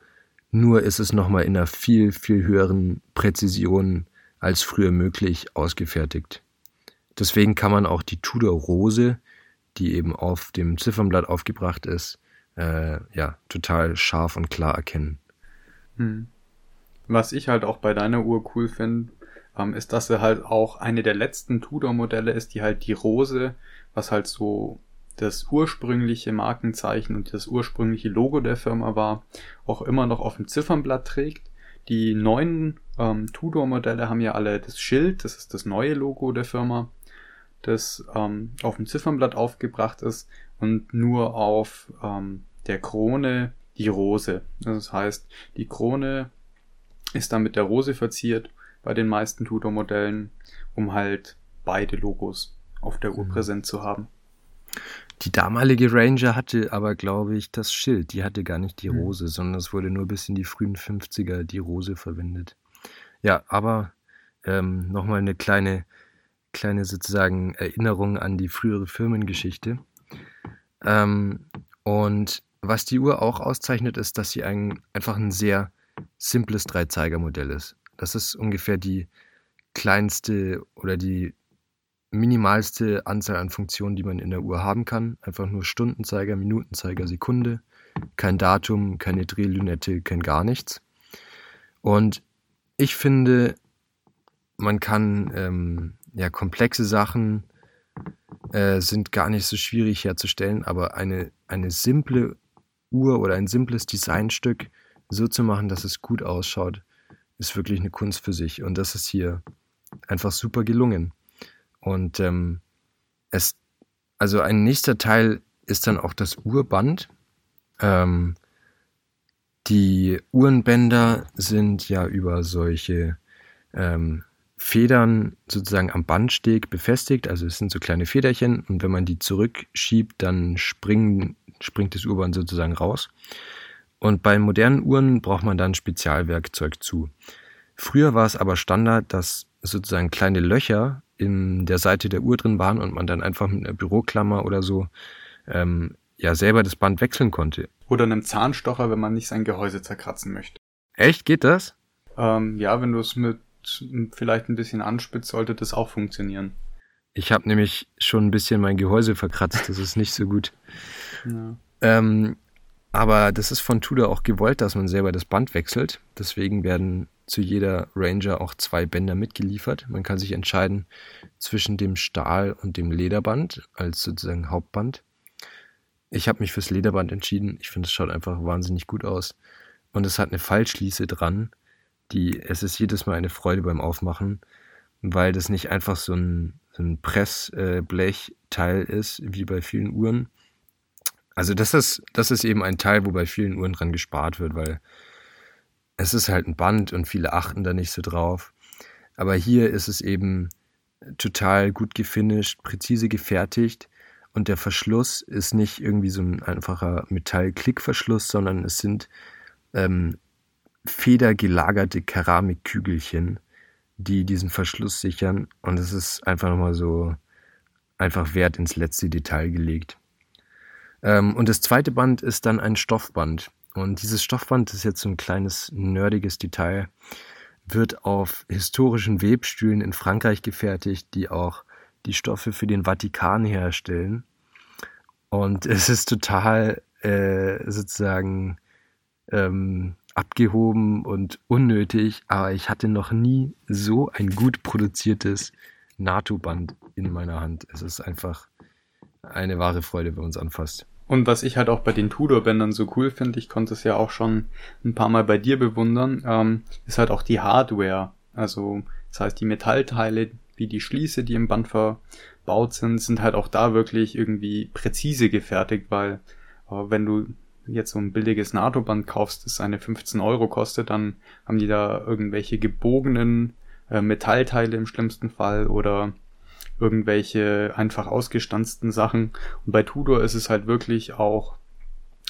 nur ist es nochmal in einer viel, viel höheren Präzision als früher möglich ausgefertigt. Deswegen kann man auch die Tudor Rose, die eben auf dem Ziffernblatt aufgebracht ist, äh, ja, total scharf und klar erkennen. Hm. Was ich halt auch bei deiner Uhr cool finde, ähm, ist, dass sie halt auch eine der letzten Tudor-Modelle ist, die halt die Rose, was halt so das ursprüngliche Markenzeichen und das ursprüngliche Logo der Firma war, auch immer noch auf dem Ziffernblatt trägt. Die neuen ähm, Tudor-Modelle haben ja alle das Schild, das ist das neue Logo der Firma, das ähm, auf dem Ziffernblatt aufgebracht ist und nur auf ähm, der Krone die Rose. Das heißt, die Krone ist dann mit der Rose verziert bei den meisten Tudor-Modellen, um halt beide Logos auf der Uhr mhm. präsent zu haben. Die damalige Ranger hatte aber, glaube ich, das Schild. Die hatte gar nicht die mhm. Rose, mhm. sondern es wurde nur bis in die frühen 50er die Rose verwendet. Ja, aber ähm, nochmal eine kleine, kleine sozusagen Erinnerung an die frühere Firmengeschichte. Ähm, und was die Uhr auch auszeichnet, ist, dass sie ein, einfach ein sehr simples Dreizeigermodell ist. Das ist ungefähr die kleinste oder die minimalste Anzahl an Funktionen, die man in der Uhr haben kann. Einfach nur Stundenzeiger, Minutenzeiger, Sekunde. Kein Datum, keine Drehlünette, kein gar nichts. Und ich finde, man kann ähm, ja komplexe Sachen äh, sind gar nicht so schwierig herzustellen, aber eine, eine simple Uhr oder ein simples Designstück so zu machen, dass es gut ausschaut, ist wirklich eine Kunst für sich. Und das ist hier einfach super gelungen. Und ähm, es, also ein nächster Teil ist dann auch das Uhrband. Ähm, die Uhrenbänder sind ja über solche ähm, Federn sozusagen am Bandsteg befestigt. Also es sind so kleine Federchen und wenn man die zurückschiebt, dann springen, springt das Uhrband sozusagen raus. Und bei modernen Uhren braucht man dann Spezialwerkzeug zu. Früher war es aber Standard, dass sozusagen kleine Löcher in der Seite der Uhr drin waren und man dann einfach mit einer Büroklammer oder so ähm, ja selber das Band wechseln konnte. Oder einem Zahnstocher, wenn man nicht sein Gehäuse zerkratzen möchte. Echt? Geht das? Ähm, ja, wenn du es mit vielleicht ein bisschen anspitzt, sollte das auch funktionieren. Ich habe nämlich schon ein bisschen mein Gehäuse verkratzt, das ist nicht so gut. Ja. Ähm, aber das ist von Tudor auch gewollt, dass man selber das Band wechselt. Deswegen werden zu jeder Ranger auch zwei Bänder mitgeliefert. Man kann sich entscheiden zwischen dem Stahl und dem Lederband als sozusagen Hauptband. Ich habe mich fürs Lederband entschieden. Ich finde, es schaut einfach wahnsinnig gut aus. Und es hat eine Fallschließe dran. Die, es ist jedes Mal eine Freude beim Aufmachen, weil das nicht einfach so ein, so ein Pressblechteil ist, wie bei vielen Uhren. Also das ist, das ist eben ein Teil, wo bei vielen Uhren dran gespart wird, weil es ist halt ein Band und viele achten da nicht so drauf. Aber hier ist es eben total gut gefinisht, präzise gefertigt und der Verschluss ist nicht irgendwie so ein einfacher Metall-Klickverschluss, sondern es sind ähm, federgelagerte Keramikkügelchen, die diesen Verschluss sichern und es ist einfach nochmal so einfach Wert ins letzte Detail gelegt. Ähm, und das zweite Band ist dann ein Stoffband. Und dieses Stoffband ist jetzt so ein kleines nerdiges Detail, wird auf historischen Webstühlen in Frankreich gefertigt, die auch die Stoffe für den Vatikan herstellen. Und es ist total äh, sozusagen ähm, abgehoben und unnötig, aber ich hatte noch nie so ein gut produziertes NATO-Band in meiner Hand. Es ist einfach eine wahre Freude, man es anfasst. Und was ich halt auch bei den Tudor-Bändern so cool finde, ich konnte es ja auch schon ein paar Mal bei dir bewundern, ähm, ist halt auch die Hardware. Also das heißt, die Metallteile, wie die Schließe, die im Band verbaut sind, sind halt auch da wirklich irgendwie präzise gefertigt, weil äh, wenn du jetzt so ein billiges NATO-Band kaufst, das eine 15 Euro kostet, dann haben die da irgendwelche gebogenen äh, Metallteile im schlimmsten Fall oder irgendwelche einfach ausgestanzten Sachen. Und bei Tudor ist es halt wirklich auch,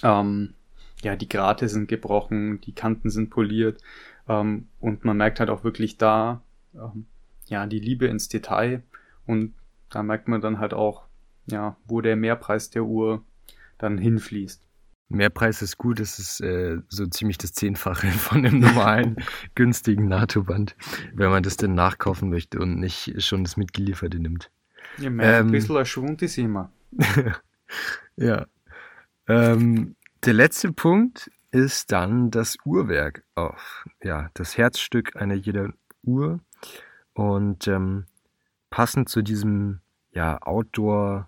ähm, ja, die Grate sind gebrochen, die Kanten sind poliert ähm, und man merkt halt auch wirklich da, ähm, ja, die Liebe ins Detail und da merkt man dann halt auch, ja, wo der Mehrpreis der Uhr dann hinfließt. Mehrpreis ist gut, es ist äh, so ziemlich das Zehnfache von dem normalen günstigen NATO-Band, wenn man das denn nachkaufen möchte und nicht schon das mitgelieferte nimmt. Ja, mein, ähm, ein bisschen ein Schwund ist immer. ja. Ähm, der letzte Punkt ist dann das Uhrwerk. Oh, ja, das Herzstück einer jeder Uhr. Und ähm, passend zu diesem ja, Outdoor-Look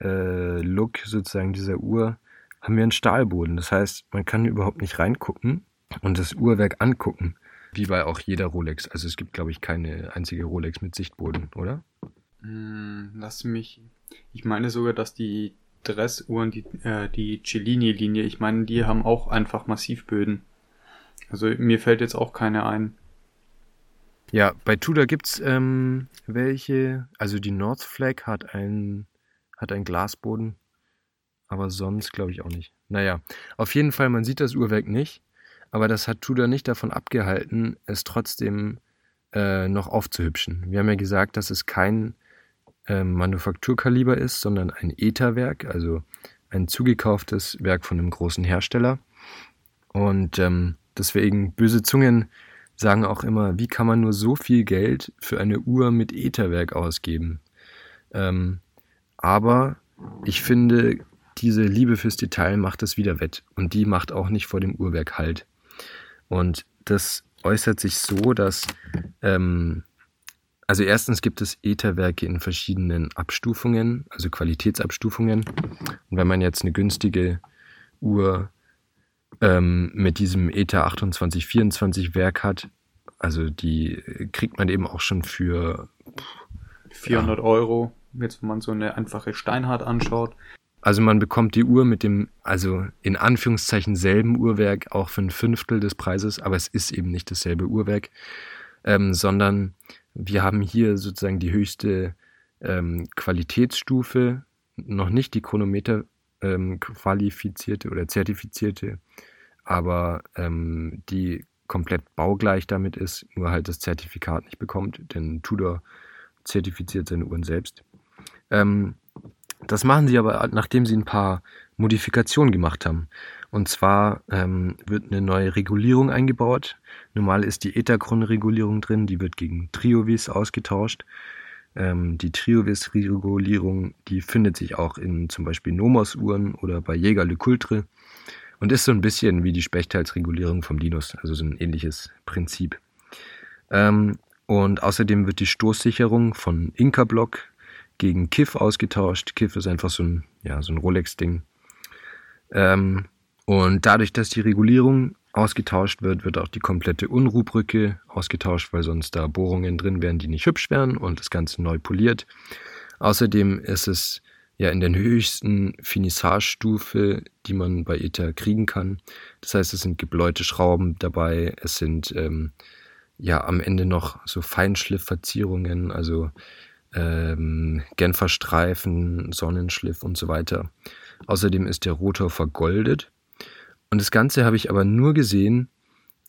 äh, sozusagen dieser Uhr haben wir einen Stahlboden. Das heißt, man kann überhaupt nicht reingucken und das Uhrwerk angucken. Wie bei auch jeder Rolex. Also es gibt, glaube ich, keine einzige Rolex mit Sichtboden, oder? Hm, lass mich. Ich meine sogar, dass die Dressuhren, die, äh, die Cellini-Linie, ich meine, die haben auch einfach Massivböden. Also mir fällt jetzt auch keine ein. Ja, bei Tudor gibt es ähm, welche. Also die North Flag hat einen, hat einen Glasboden, aber sonst glaube ich auch nicht. Naja, auf jeden Fall, man sieht das Uhrwerk nicht, aber das hat Tudor nicht davon abgehalten, es trotzdem äh, noch aufzuhübschen. Wir haben ja gesagt, dass es kein äh, Manufakturkaliber ist, sondern ein ETA-Werk, also ein zugekauftes Werk von einem großen Hersteller. Und ähm, deswegen, böse Zungen sagen auch immer, wie kann man nur so viel Geld für eine Uhr mit Etherwerk ausgeben? Ähm, aber ich finde, diese Liebe fürs Detail macht es wieder wett. Und die macht auch nicht vor dem Uhrwerk Halt. Und das äußert sich so, dass ähm, also erstens gibt es Etherwerke in verschiedenen Abstufungen, also Qualitätsabstufungen. Und wenn man jetzt eine günstige Uhr ähm, mit diesem Ether 2824 Werk hat, also die kriegt man eben auch schon für 400 ja. Euro, jetzt wenn man so eine einfache Steinhardt anschaut. Also man bekommt die Uhr mit dem, also in Anführungszeichen selben Uhrwerk auch für ein Fünftel des Preises, aber es ist eben nicht dasselbe Uhrwerk, ähm, sondern wir haben hier sozusagen die höchste ähm, Qualitätsstufe, noch nicht die Chronometer ähm, qualifizierte oder zertifizierte, aber ähm, die komplett baugleich damit ist, nur halt das Zertifikat nicht bekommt, denn Tudor zertifiziert seine Uhren selbst. Ähm, das machen sie aber, nachdem sie ein paar Modifikationen gemacht haben. Und zwar ähm, wird eine neue Regulierung eingebaut. Normal ist die Etachron-Regulierung drin, die wird gegen Triovis ausgetauscht. Ähm, die Triovis-Regulierung, die findet sich auch in zum Beispiel Nomos-Uhren oder bei Jäger Le Coultre und ist so ein bisschen wie die Spechtheitsregulierung vom Linus, also so ein ähnliches Prinzip. Ähm, und außerdem wird die Stoßsicherung von Inca Block gegen Kiff ausgetauscht. Kiff ist einfach so ein, ja, so ein Rolex-Ding. Ähm, und dadurch, dass die Regulierung ausgetauscht wird, wird auch die komplette Unruhbrücke ausgetauscht, weil sonst da Bohrungen drin wären, die nicht hübsch wären und das Ganze neu poliert. Außerdem ist es ja in der höchsten Finissage-Stufe, die man bei ETA kriegen kann. Das heißt, es sind gebläute Schrauben dabei, es sind ähm, ja am Ende noch so Feinschliffverzierungen, also ähm, Genfer Streifen, Sonnenschliff und so weiter. Außerdem ist der Rotor vergoldet und das Ganze habe ich aber nur gesehen,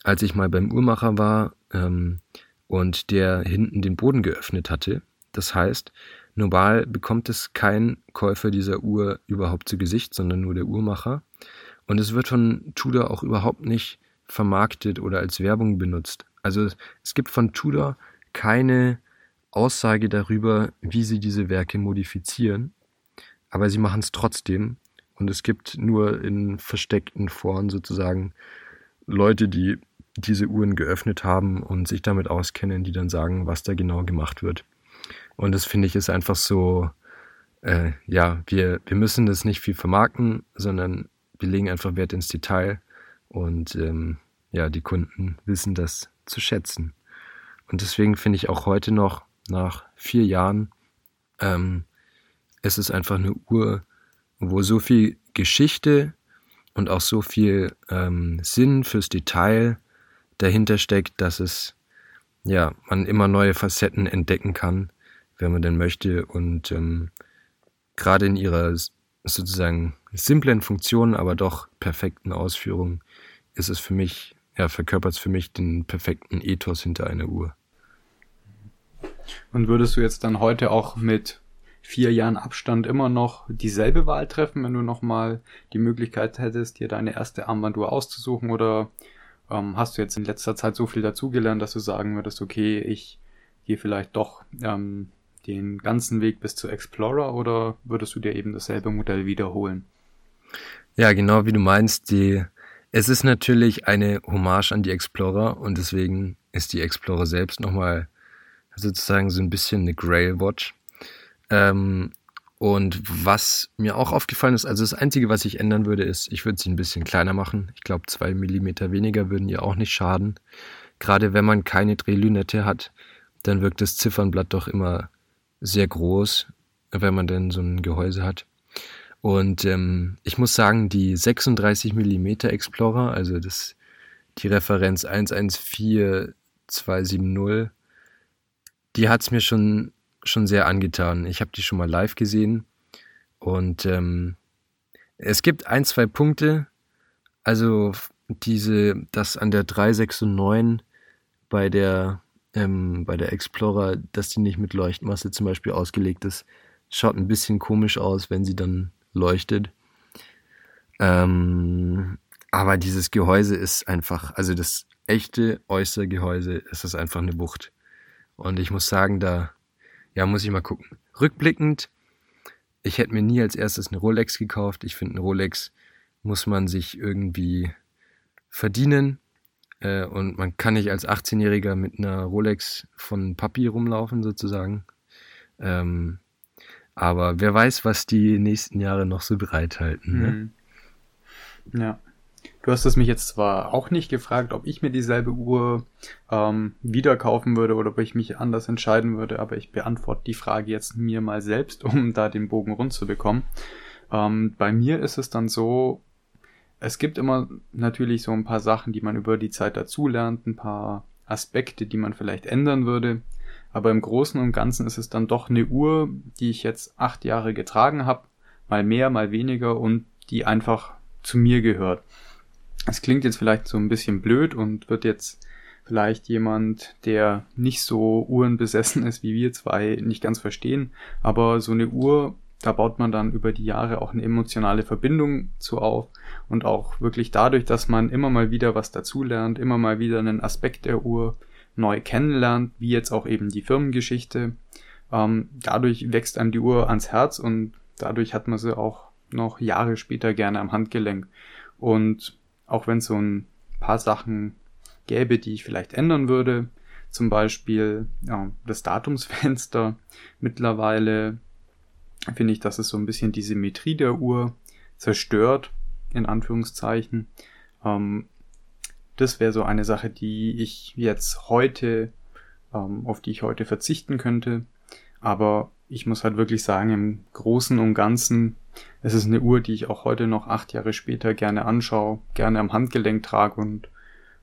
als ich mal beim Uhrmacher war ähm, und der hinten den Boden geöffnet hatte. Das heißt, normal bekommt es kein Käufer dieser Uhr überhaupt zu Gesicht, sondern nur der Uhrmacher. Und es wird von Tudor auch überhaupt nicht vermarktet oder als Werbung benutzt. Also es gibt von Tudor keine Aussage darüber, wie sie diese Werke modifizieren, aber sie machen es trotzdem und es gibt nur in versteckten Foren sozusagen Leute, die diese Uhren geöffnet haben und sich damit auskennen, die dann sagen, was da genau gemacht wird. Und das finde ich ist einfach so, äh, ja, wir, wir müssen das nicht viel vermarkten, sondern wir legen einfach Wert ins Detail und ähm, ja, die Kunden wissen das zu schätzen. Und deswegen finde ich auch heute noch, nach vier Jahren, ähm, es ist einfach eine Uhr, wo so viel Geschichte und auch so viel ähm, Sinn fürs Detail dahinter steckt, dass es ja man immer neue Facetten entdecken kann, wenn man denn möchte und ähm, gerade in ihrer sozusagen simplen Funktion, aber doch perfekten Ausführung ist es für mich ja verkörpert es für mich den perfekten Ethos hinter einer Uhr. Und würdest du jetzt dann heute auch mit vier Jahren Abstand immer noch dieselbe Wahl treffen, wenn du nochmal die Möglichkeit hättest, dir deine erste Armbanduhr auszusuchen? Oder ähm, hast du jetzt in letzter Zeit so viel dazugelernt, dass du sagen würdest, okay, ich gehe vielleicht doch ähm, den ganzen Weg bis zu Explorer oder würdest du dir eben dasselbe Modell wiederholen? Ja, genau wie du meinst, die, es ist natürlich eine Hommage an die Explorer und deswegen ist die Explorer selbst nochmal sozusagen so ein bisschen eine Grail Watch. Ähm, und was mir auch aufgefallen ist, also das Einzige, was ich ändern würde, ist, ich würde sie ein bisschen kleiner machen. Ich glaube, zwei Millimeter weniger würden ihr auch nicht schaden. Gerade wenn man keine Drehlünette hat, dann wirkt das Ziffernblatt doch immer sehr groß, wenn man denn so ein Gehäuse hat. Und ähm, ich muss sagen, die 36 Millimeter Explorer, also das die Referenz 114270, die hat es mir schon, schon sehr angetan. Ich habe die schon mal live gesehen und ähm, es gibt ein, zwei Punkte, also diese, das an der 369 bei der, ähm, bei der Explorer, dass die nicht mit Leuchtmasse zum Beispiel ausgelegt ist, schaut ein bisschen komisch aus, wenn sie dann leuchtet. Ähm, aber dieses Gehäuse ist einfach, also das echte Äußergehäuse ist das einfach eine Wucht. Und ich muss sagen, da, ja, muss ich mal gucken. Rückblickend, ich hätte mir nie als erstes eine Rolex gekauft. Ich finde, eine Rolex muss man sich irgendwie verdienen. Äh, und man kann nicht als 18-Jähriger mit einer Rolex von Papi rumlaufen, sozusagen. Ähm, aber wer weiß, was die nächsten Jahre noch so bereithalten. Ne? Mhm. Ja. Du hast es mich jetzt zwar auch nicht gefragt, ob ich mir dieselbe Uhr ähm, wieder kaufen würde oder ob ich mich anders entscheiden würde, aber ich beantworte die Frage jetzt mir mal selbst, um da den Bogen rund zu bekommen. Ähm, bei mir ist es dann so, es gibt immer natürlich so ein paar Sachen, die man über die Zeit dazulernt, ein paar Aspekte, die man vielleicht ändern würde. Aber im Großen und Ganzen ist es dann doch eine Uhr, die ich jetzt acht Jahre getragen habe, mal mehr, mal weniger und die einfach zu mir gehört. Es klingt jetzt vielleicht so ein bisschen blöd und wird jetzt vielleicht jemand, der nicht so uhrenbesessen ist wie wir zwei, nicht ganz verstehen. Aber so eine Uhr da baut man dann über die Jahre auch eine emotionale Verbindung zu auf und auch wirklich dadurch, dass man immer mal wieder was dazulernt, immer mal wieder einen Aspekt der Uhr neu kennenlernt, wie jetzt auch eben die Firmengeschichte. Ähm, dadurch wächst einem die Uhr ans Herz und dadurch hat man sie auch noch Jahre später gerne am Handgelenk. Und auch wenn es so ein paar Sachen gäbe, die ich vielleicht ändern würde, zum Beispiel ja, das Datumsfenster mittlerweile finde ich, dass es so ein bisschen die Symmetrie der Uhr zerstört, in Anführungszeichen. Ähm, das wäre so eine Sache, die ich jetzt heute, ähm, auf die ich heute verzichten könnte. Aber ich muss halt wirklich sagen, im Großen und Ganzen, es ist eine Uhr, die ich auch heute noch acht Jahre später gerne anschaue, gerne am Handgelenk trage und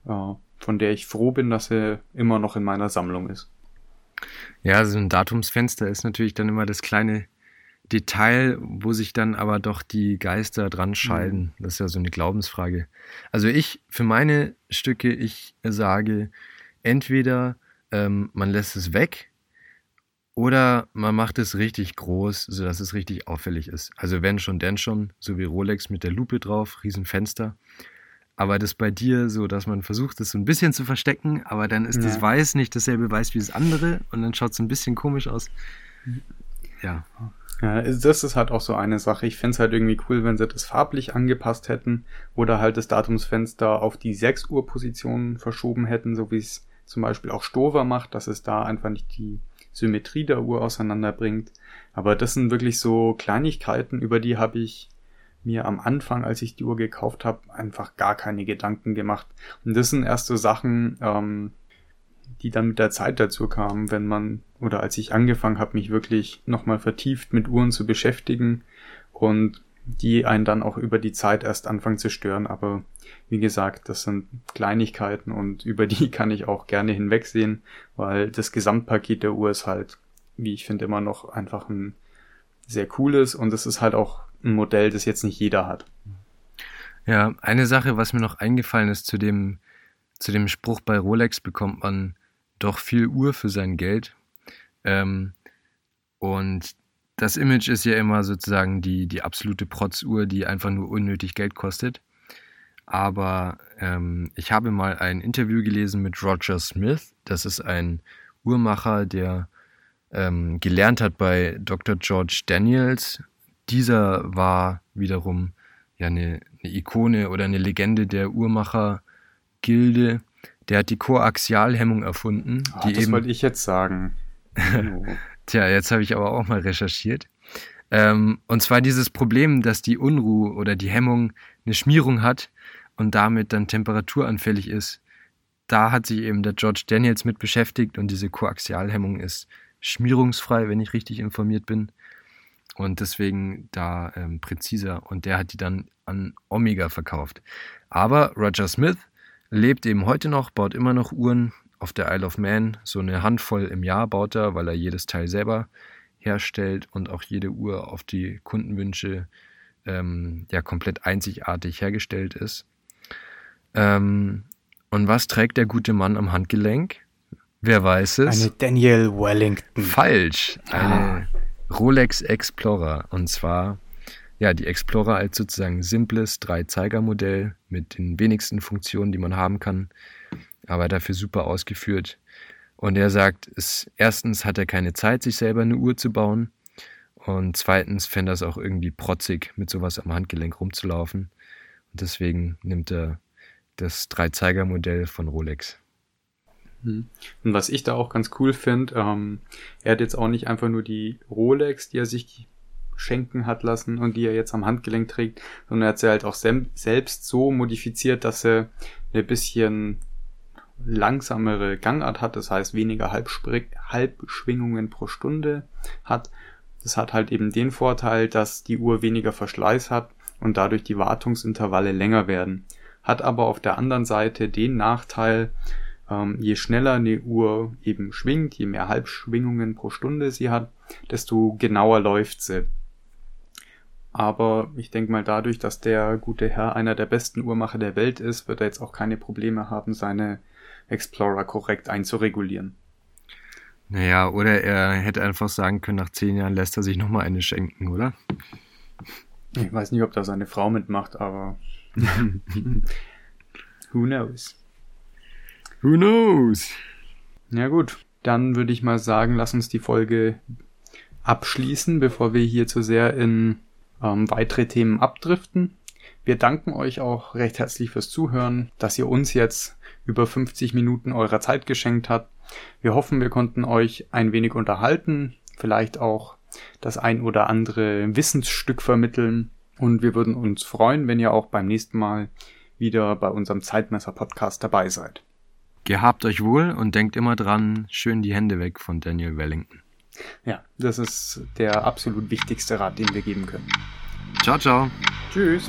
äh, von der ich froh bin, dass sie immer noch in meiner Sammlung ist. Ja, so ein Datumsfenster ist natürlich dann immer das kleine Detail, wo sich dann aber doch die Geister dran scheiden. Mhm. Das ist ja so eine Glaubensfrage. Also ich, für meine Stücke, ich sage, entweder ähm, man lässt es weg oder man macht es richtig groß, sodass es richtig auffällig ist. Also wenn schon, denn schon, so wie Rolex mit der Lupe drauf, Riesenfenster. Aber das bei dir so, dass man versucht, das so ein bisschen zu verstecken, aber dann ist ja. das Weiß nicht dasselbe Weiß wie das andere und dann schaut es ein bisschen komisch aus. Ja. Ja, das ist halt auch so eine Sache. Ich fände es halt irgendwie cool, wenn sie das farblich angepasst hätten oder halt das Datumsfenster auf die 6 Uhr Position verschoben hätten, so wie es zum Beispiel auch Stover macht, dass es da einfach nicht die Symmetrie der Uhr auseinanderbringt. Aber das sind wirklich so Kleinigkeiten, über die habe ich mir am Anfang, als ich die Uhr gekauft habe, einfach gar keine Gedanken gemacht. Und das sind erst so Sachen, ähm, die dann mit der Zeit dazu kamen, wenn man, oder als ich angefangen habe, mich wirklich nochmal vertieft mit Uhren zu beschäftigen und die einen dann auch über die Zeit erst anfangen zu stören. Aber wie gesagt, das sind Kleinigkeiten und über die kann ich auch gerne hinwegsehen, weil das Gesamtpaket der Uhr ist halt, wie ich finde, immer noch einfach ein sehr cooles und es ist halt auch ein Modell, das jetzt nicht jeder hat. Ja, eine Sache, was mir noch eingefallen ist zu dem, zu dem Spruch bei Rolex bekommt man doch viel Uhr für sein Geld. Ähm, und das Image ist ja immer sozusagen die, die absolute Protzuhr, die einfach nur unnötig Geld kostet. Aber ähm, ich habe mal ein Interview gelesen mit Roger Smith. Das ist ein Uhrmacher, der ähm, gelernt hat bei Dr. George Daniels. Dieser war wiederum ja eine, eine Ikone oder eine Legende der Uhrmacher-Gilde der hat die Koaxialhemmung erfunden. Ach, die das eben, wollte ich jetzt sagen. Tja, jetzt habe ich aber auch mal recherchiert. Ähm, und zwar dieses Problem, dass die Unruhe oder die Hemmung eine Schmierung hat und damit dann temperaturanfällig ist. Da hat sich eben der George Daniels mit beschäftigt und diese Koaxialhemmung ist schmierungsfrei, wenn ich richtig informiert bin. Und deswegen da ähm, präziser. Und der hat die dann an Omega verkauft. Aber Roger Smith lebt eben heute noch, baut immer noch Uhren auf der Isle of Man. So eine Handvoll im Jahr baut er, weil er jedes Teil selber herstellt und auch jede Uhr auf die Kundenwünsche ähm, ja komplett einzigartig hergestellt ist. Ähm, und was trägt der gute Mann am Handgelenk? Wer weiß es? Eine Daniel Wellington. Falsch. Eine ah. Rolex Explorer. Und zwar, ja, die Explorer als sozusagen simples Drei-Zeiger-Modell mit den wenigsten Funktionen, die man haben kann, aber dafür super ausgeführt. Und er sagt, es, erstens hat er keine Zeit, sich selber eine Uhr zu bauen. Und zweitens fände er es auch irgendwie protzig, mit sowas am Handgelenk rumzulaufen. Und deswegen nimmt er das Dreizeiger-Modell von Rolex. Mhm. Und was ich da auch ganz cool finde, ähm, er hat jetzt auch nicht einfach nur die Rolex, die er sich schenken hat lassen und die er jetzt am Handgelenk trägt, sondern er hat sie halt auch selbst so modifiziert, dass er ein bisschen langsamere Gangart hat, das heißt weniger Halbschwingungen pro Stunde hat. Das hat halt eben den Vorteil, dass die Uhr weniger Verschleiß hat und dadurch die Wartungsintervalle länger werden. Hat aber auf der anderen Seite den Nachteil, ähm, je schneller eine Uhr eben schwingt, je mehr Halbschwingungen pro Stunde sie hat, desto genauer läuft sie. Aber ich denke mal, dadurch, dass der gute Herr einer der besten Uhrmacher der Welt ist, wird er jetzt auch keine Probleme haben, seine Explorer korrekt einzuregulieren. Naja, oder er hätte einfach sagen können, nach zehn Jahren lässt er sich nochmal eine schenken, oder? Ich weiß nicht, ob da seine Frau mitmacht, aber who knows? Who knows? Ja gut, dann würde ich mal sagen, lass uns die Folge abschließen, bevor wir hier zu sehr in ähm, weitere Themen abdriften. Wir danken euch auch recht herzlich fürs Zuhören, dass ihr uns jetzt über 50 Minuten eurer Zeit geschenkt habt. Wir hoffen, wir konnten euch ein wenig unterhalten, vielleicht auch das ein oder andere Wissensstück vermitteln. Und wir würden uns freuen, wenn ihr auch beim nächsten Mal wieder bei unserem Zeitmesser-Podcast dabei seid. Gehabt euch wohl und denkt immer dran, schön die Hände weg von Daniel Wellington. Ja, das ist der absolut wichtigste Rat, den wir geben können. Ciao, ciao. Tschüss.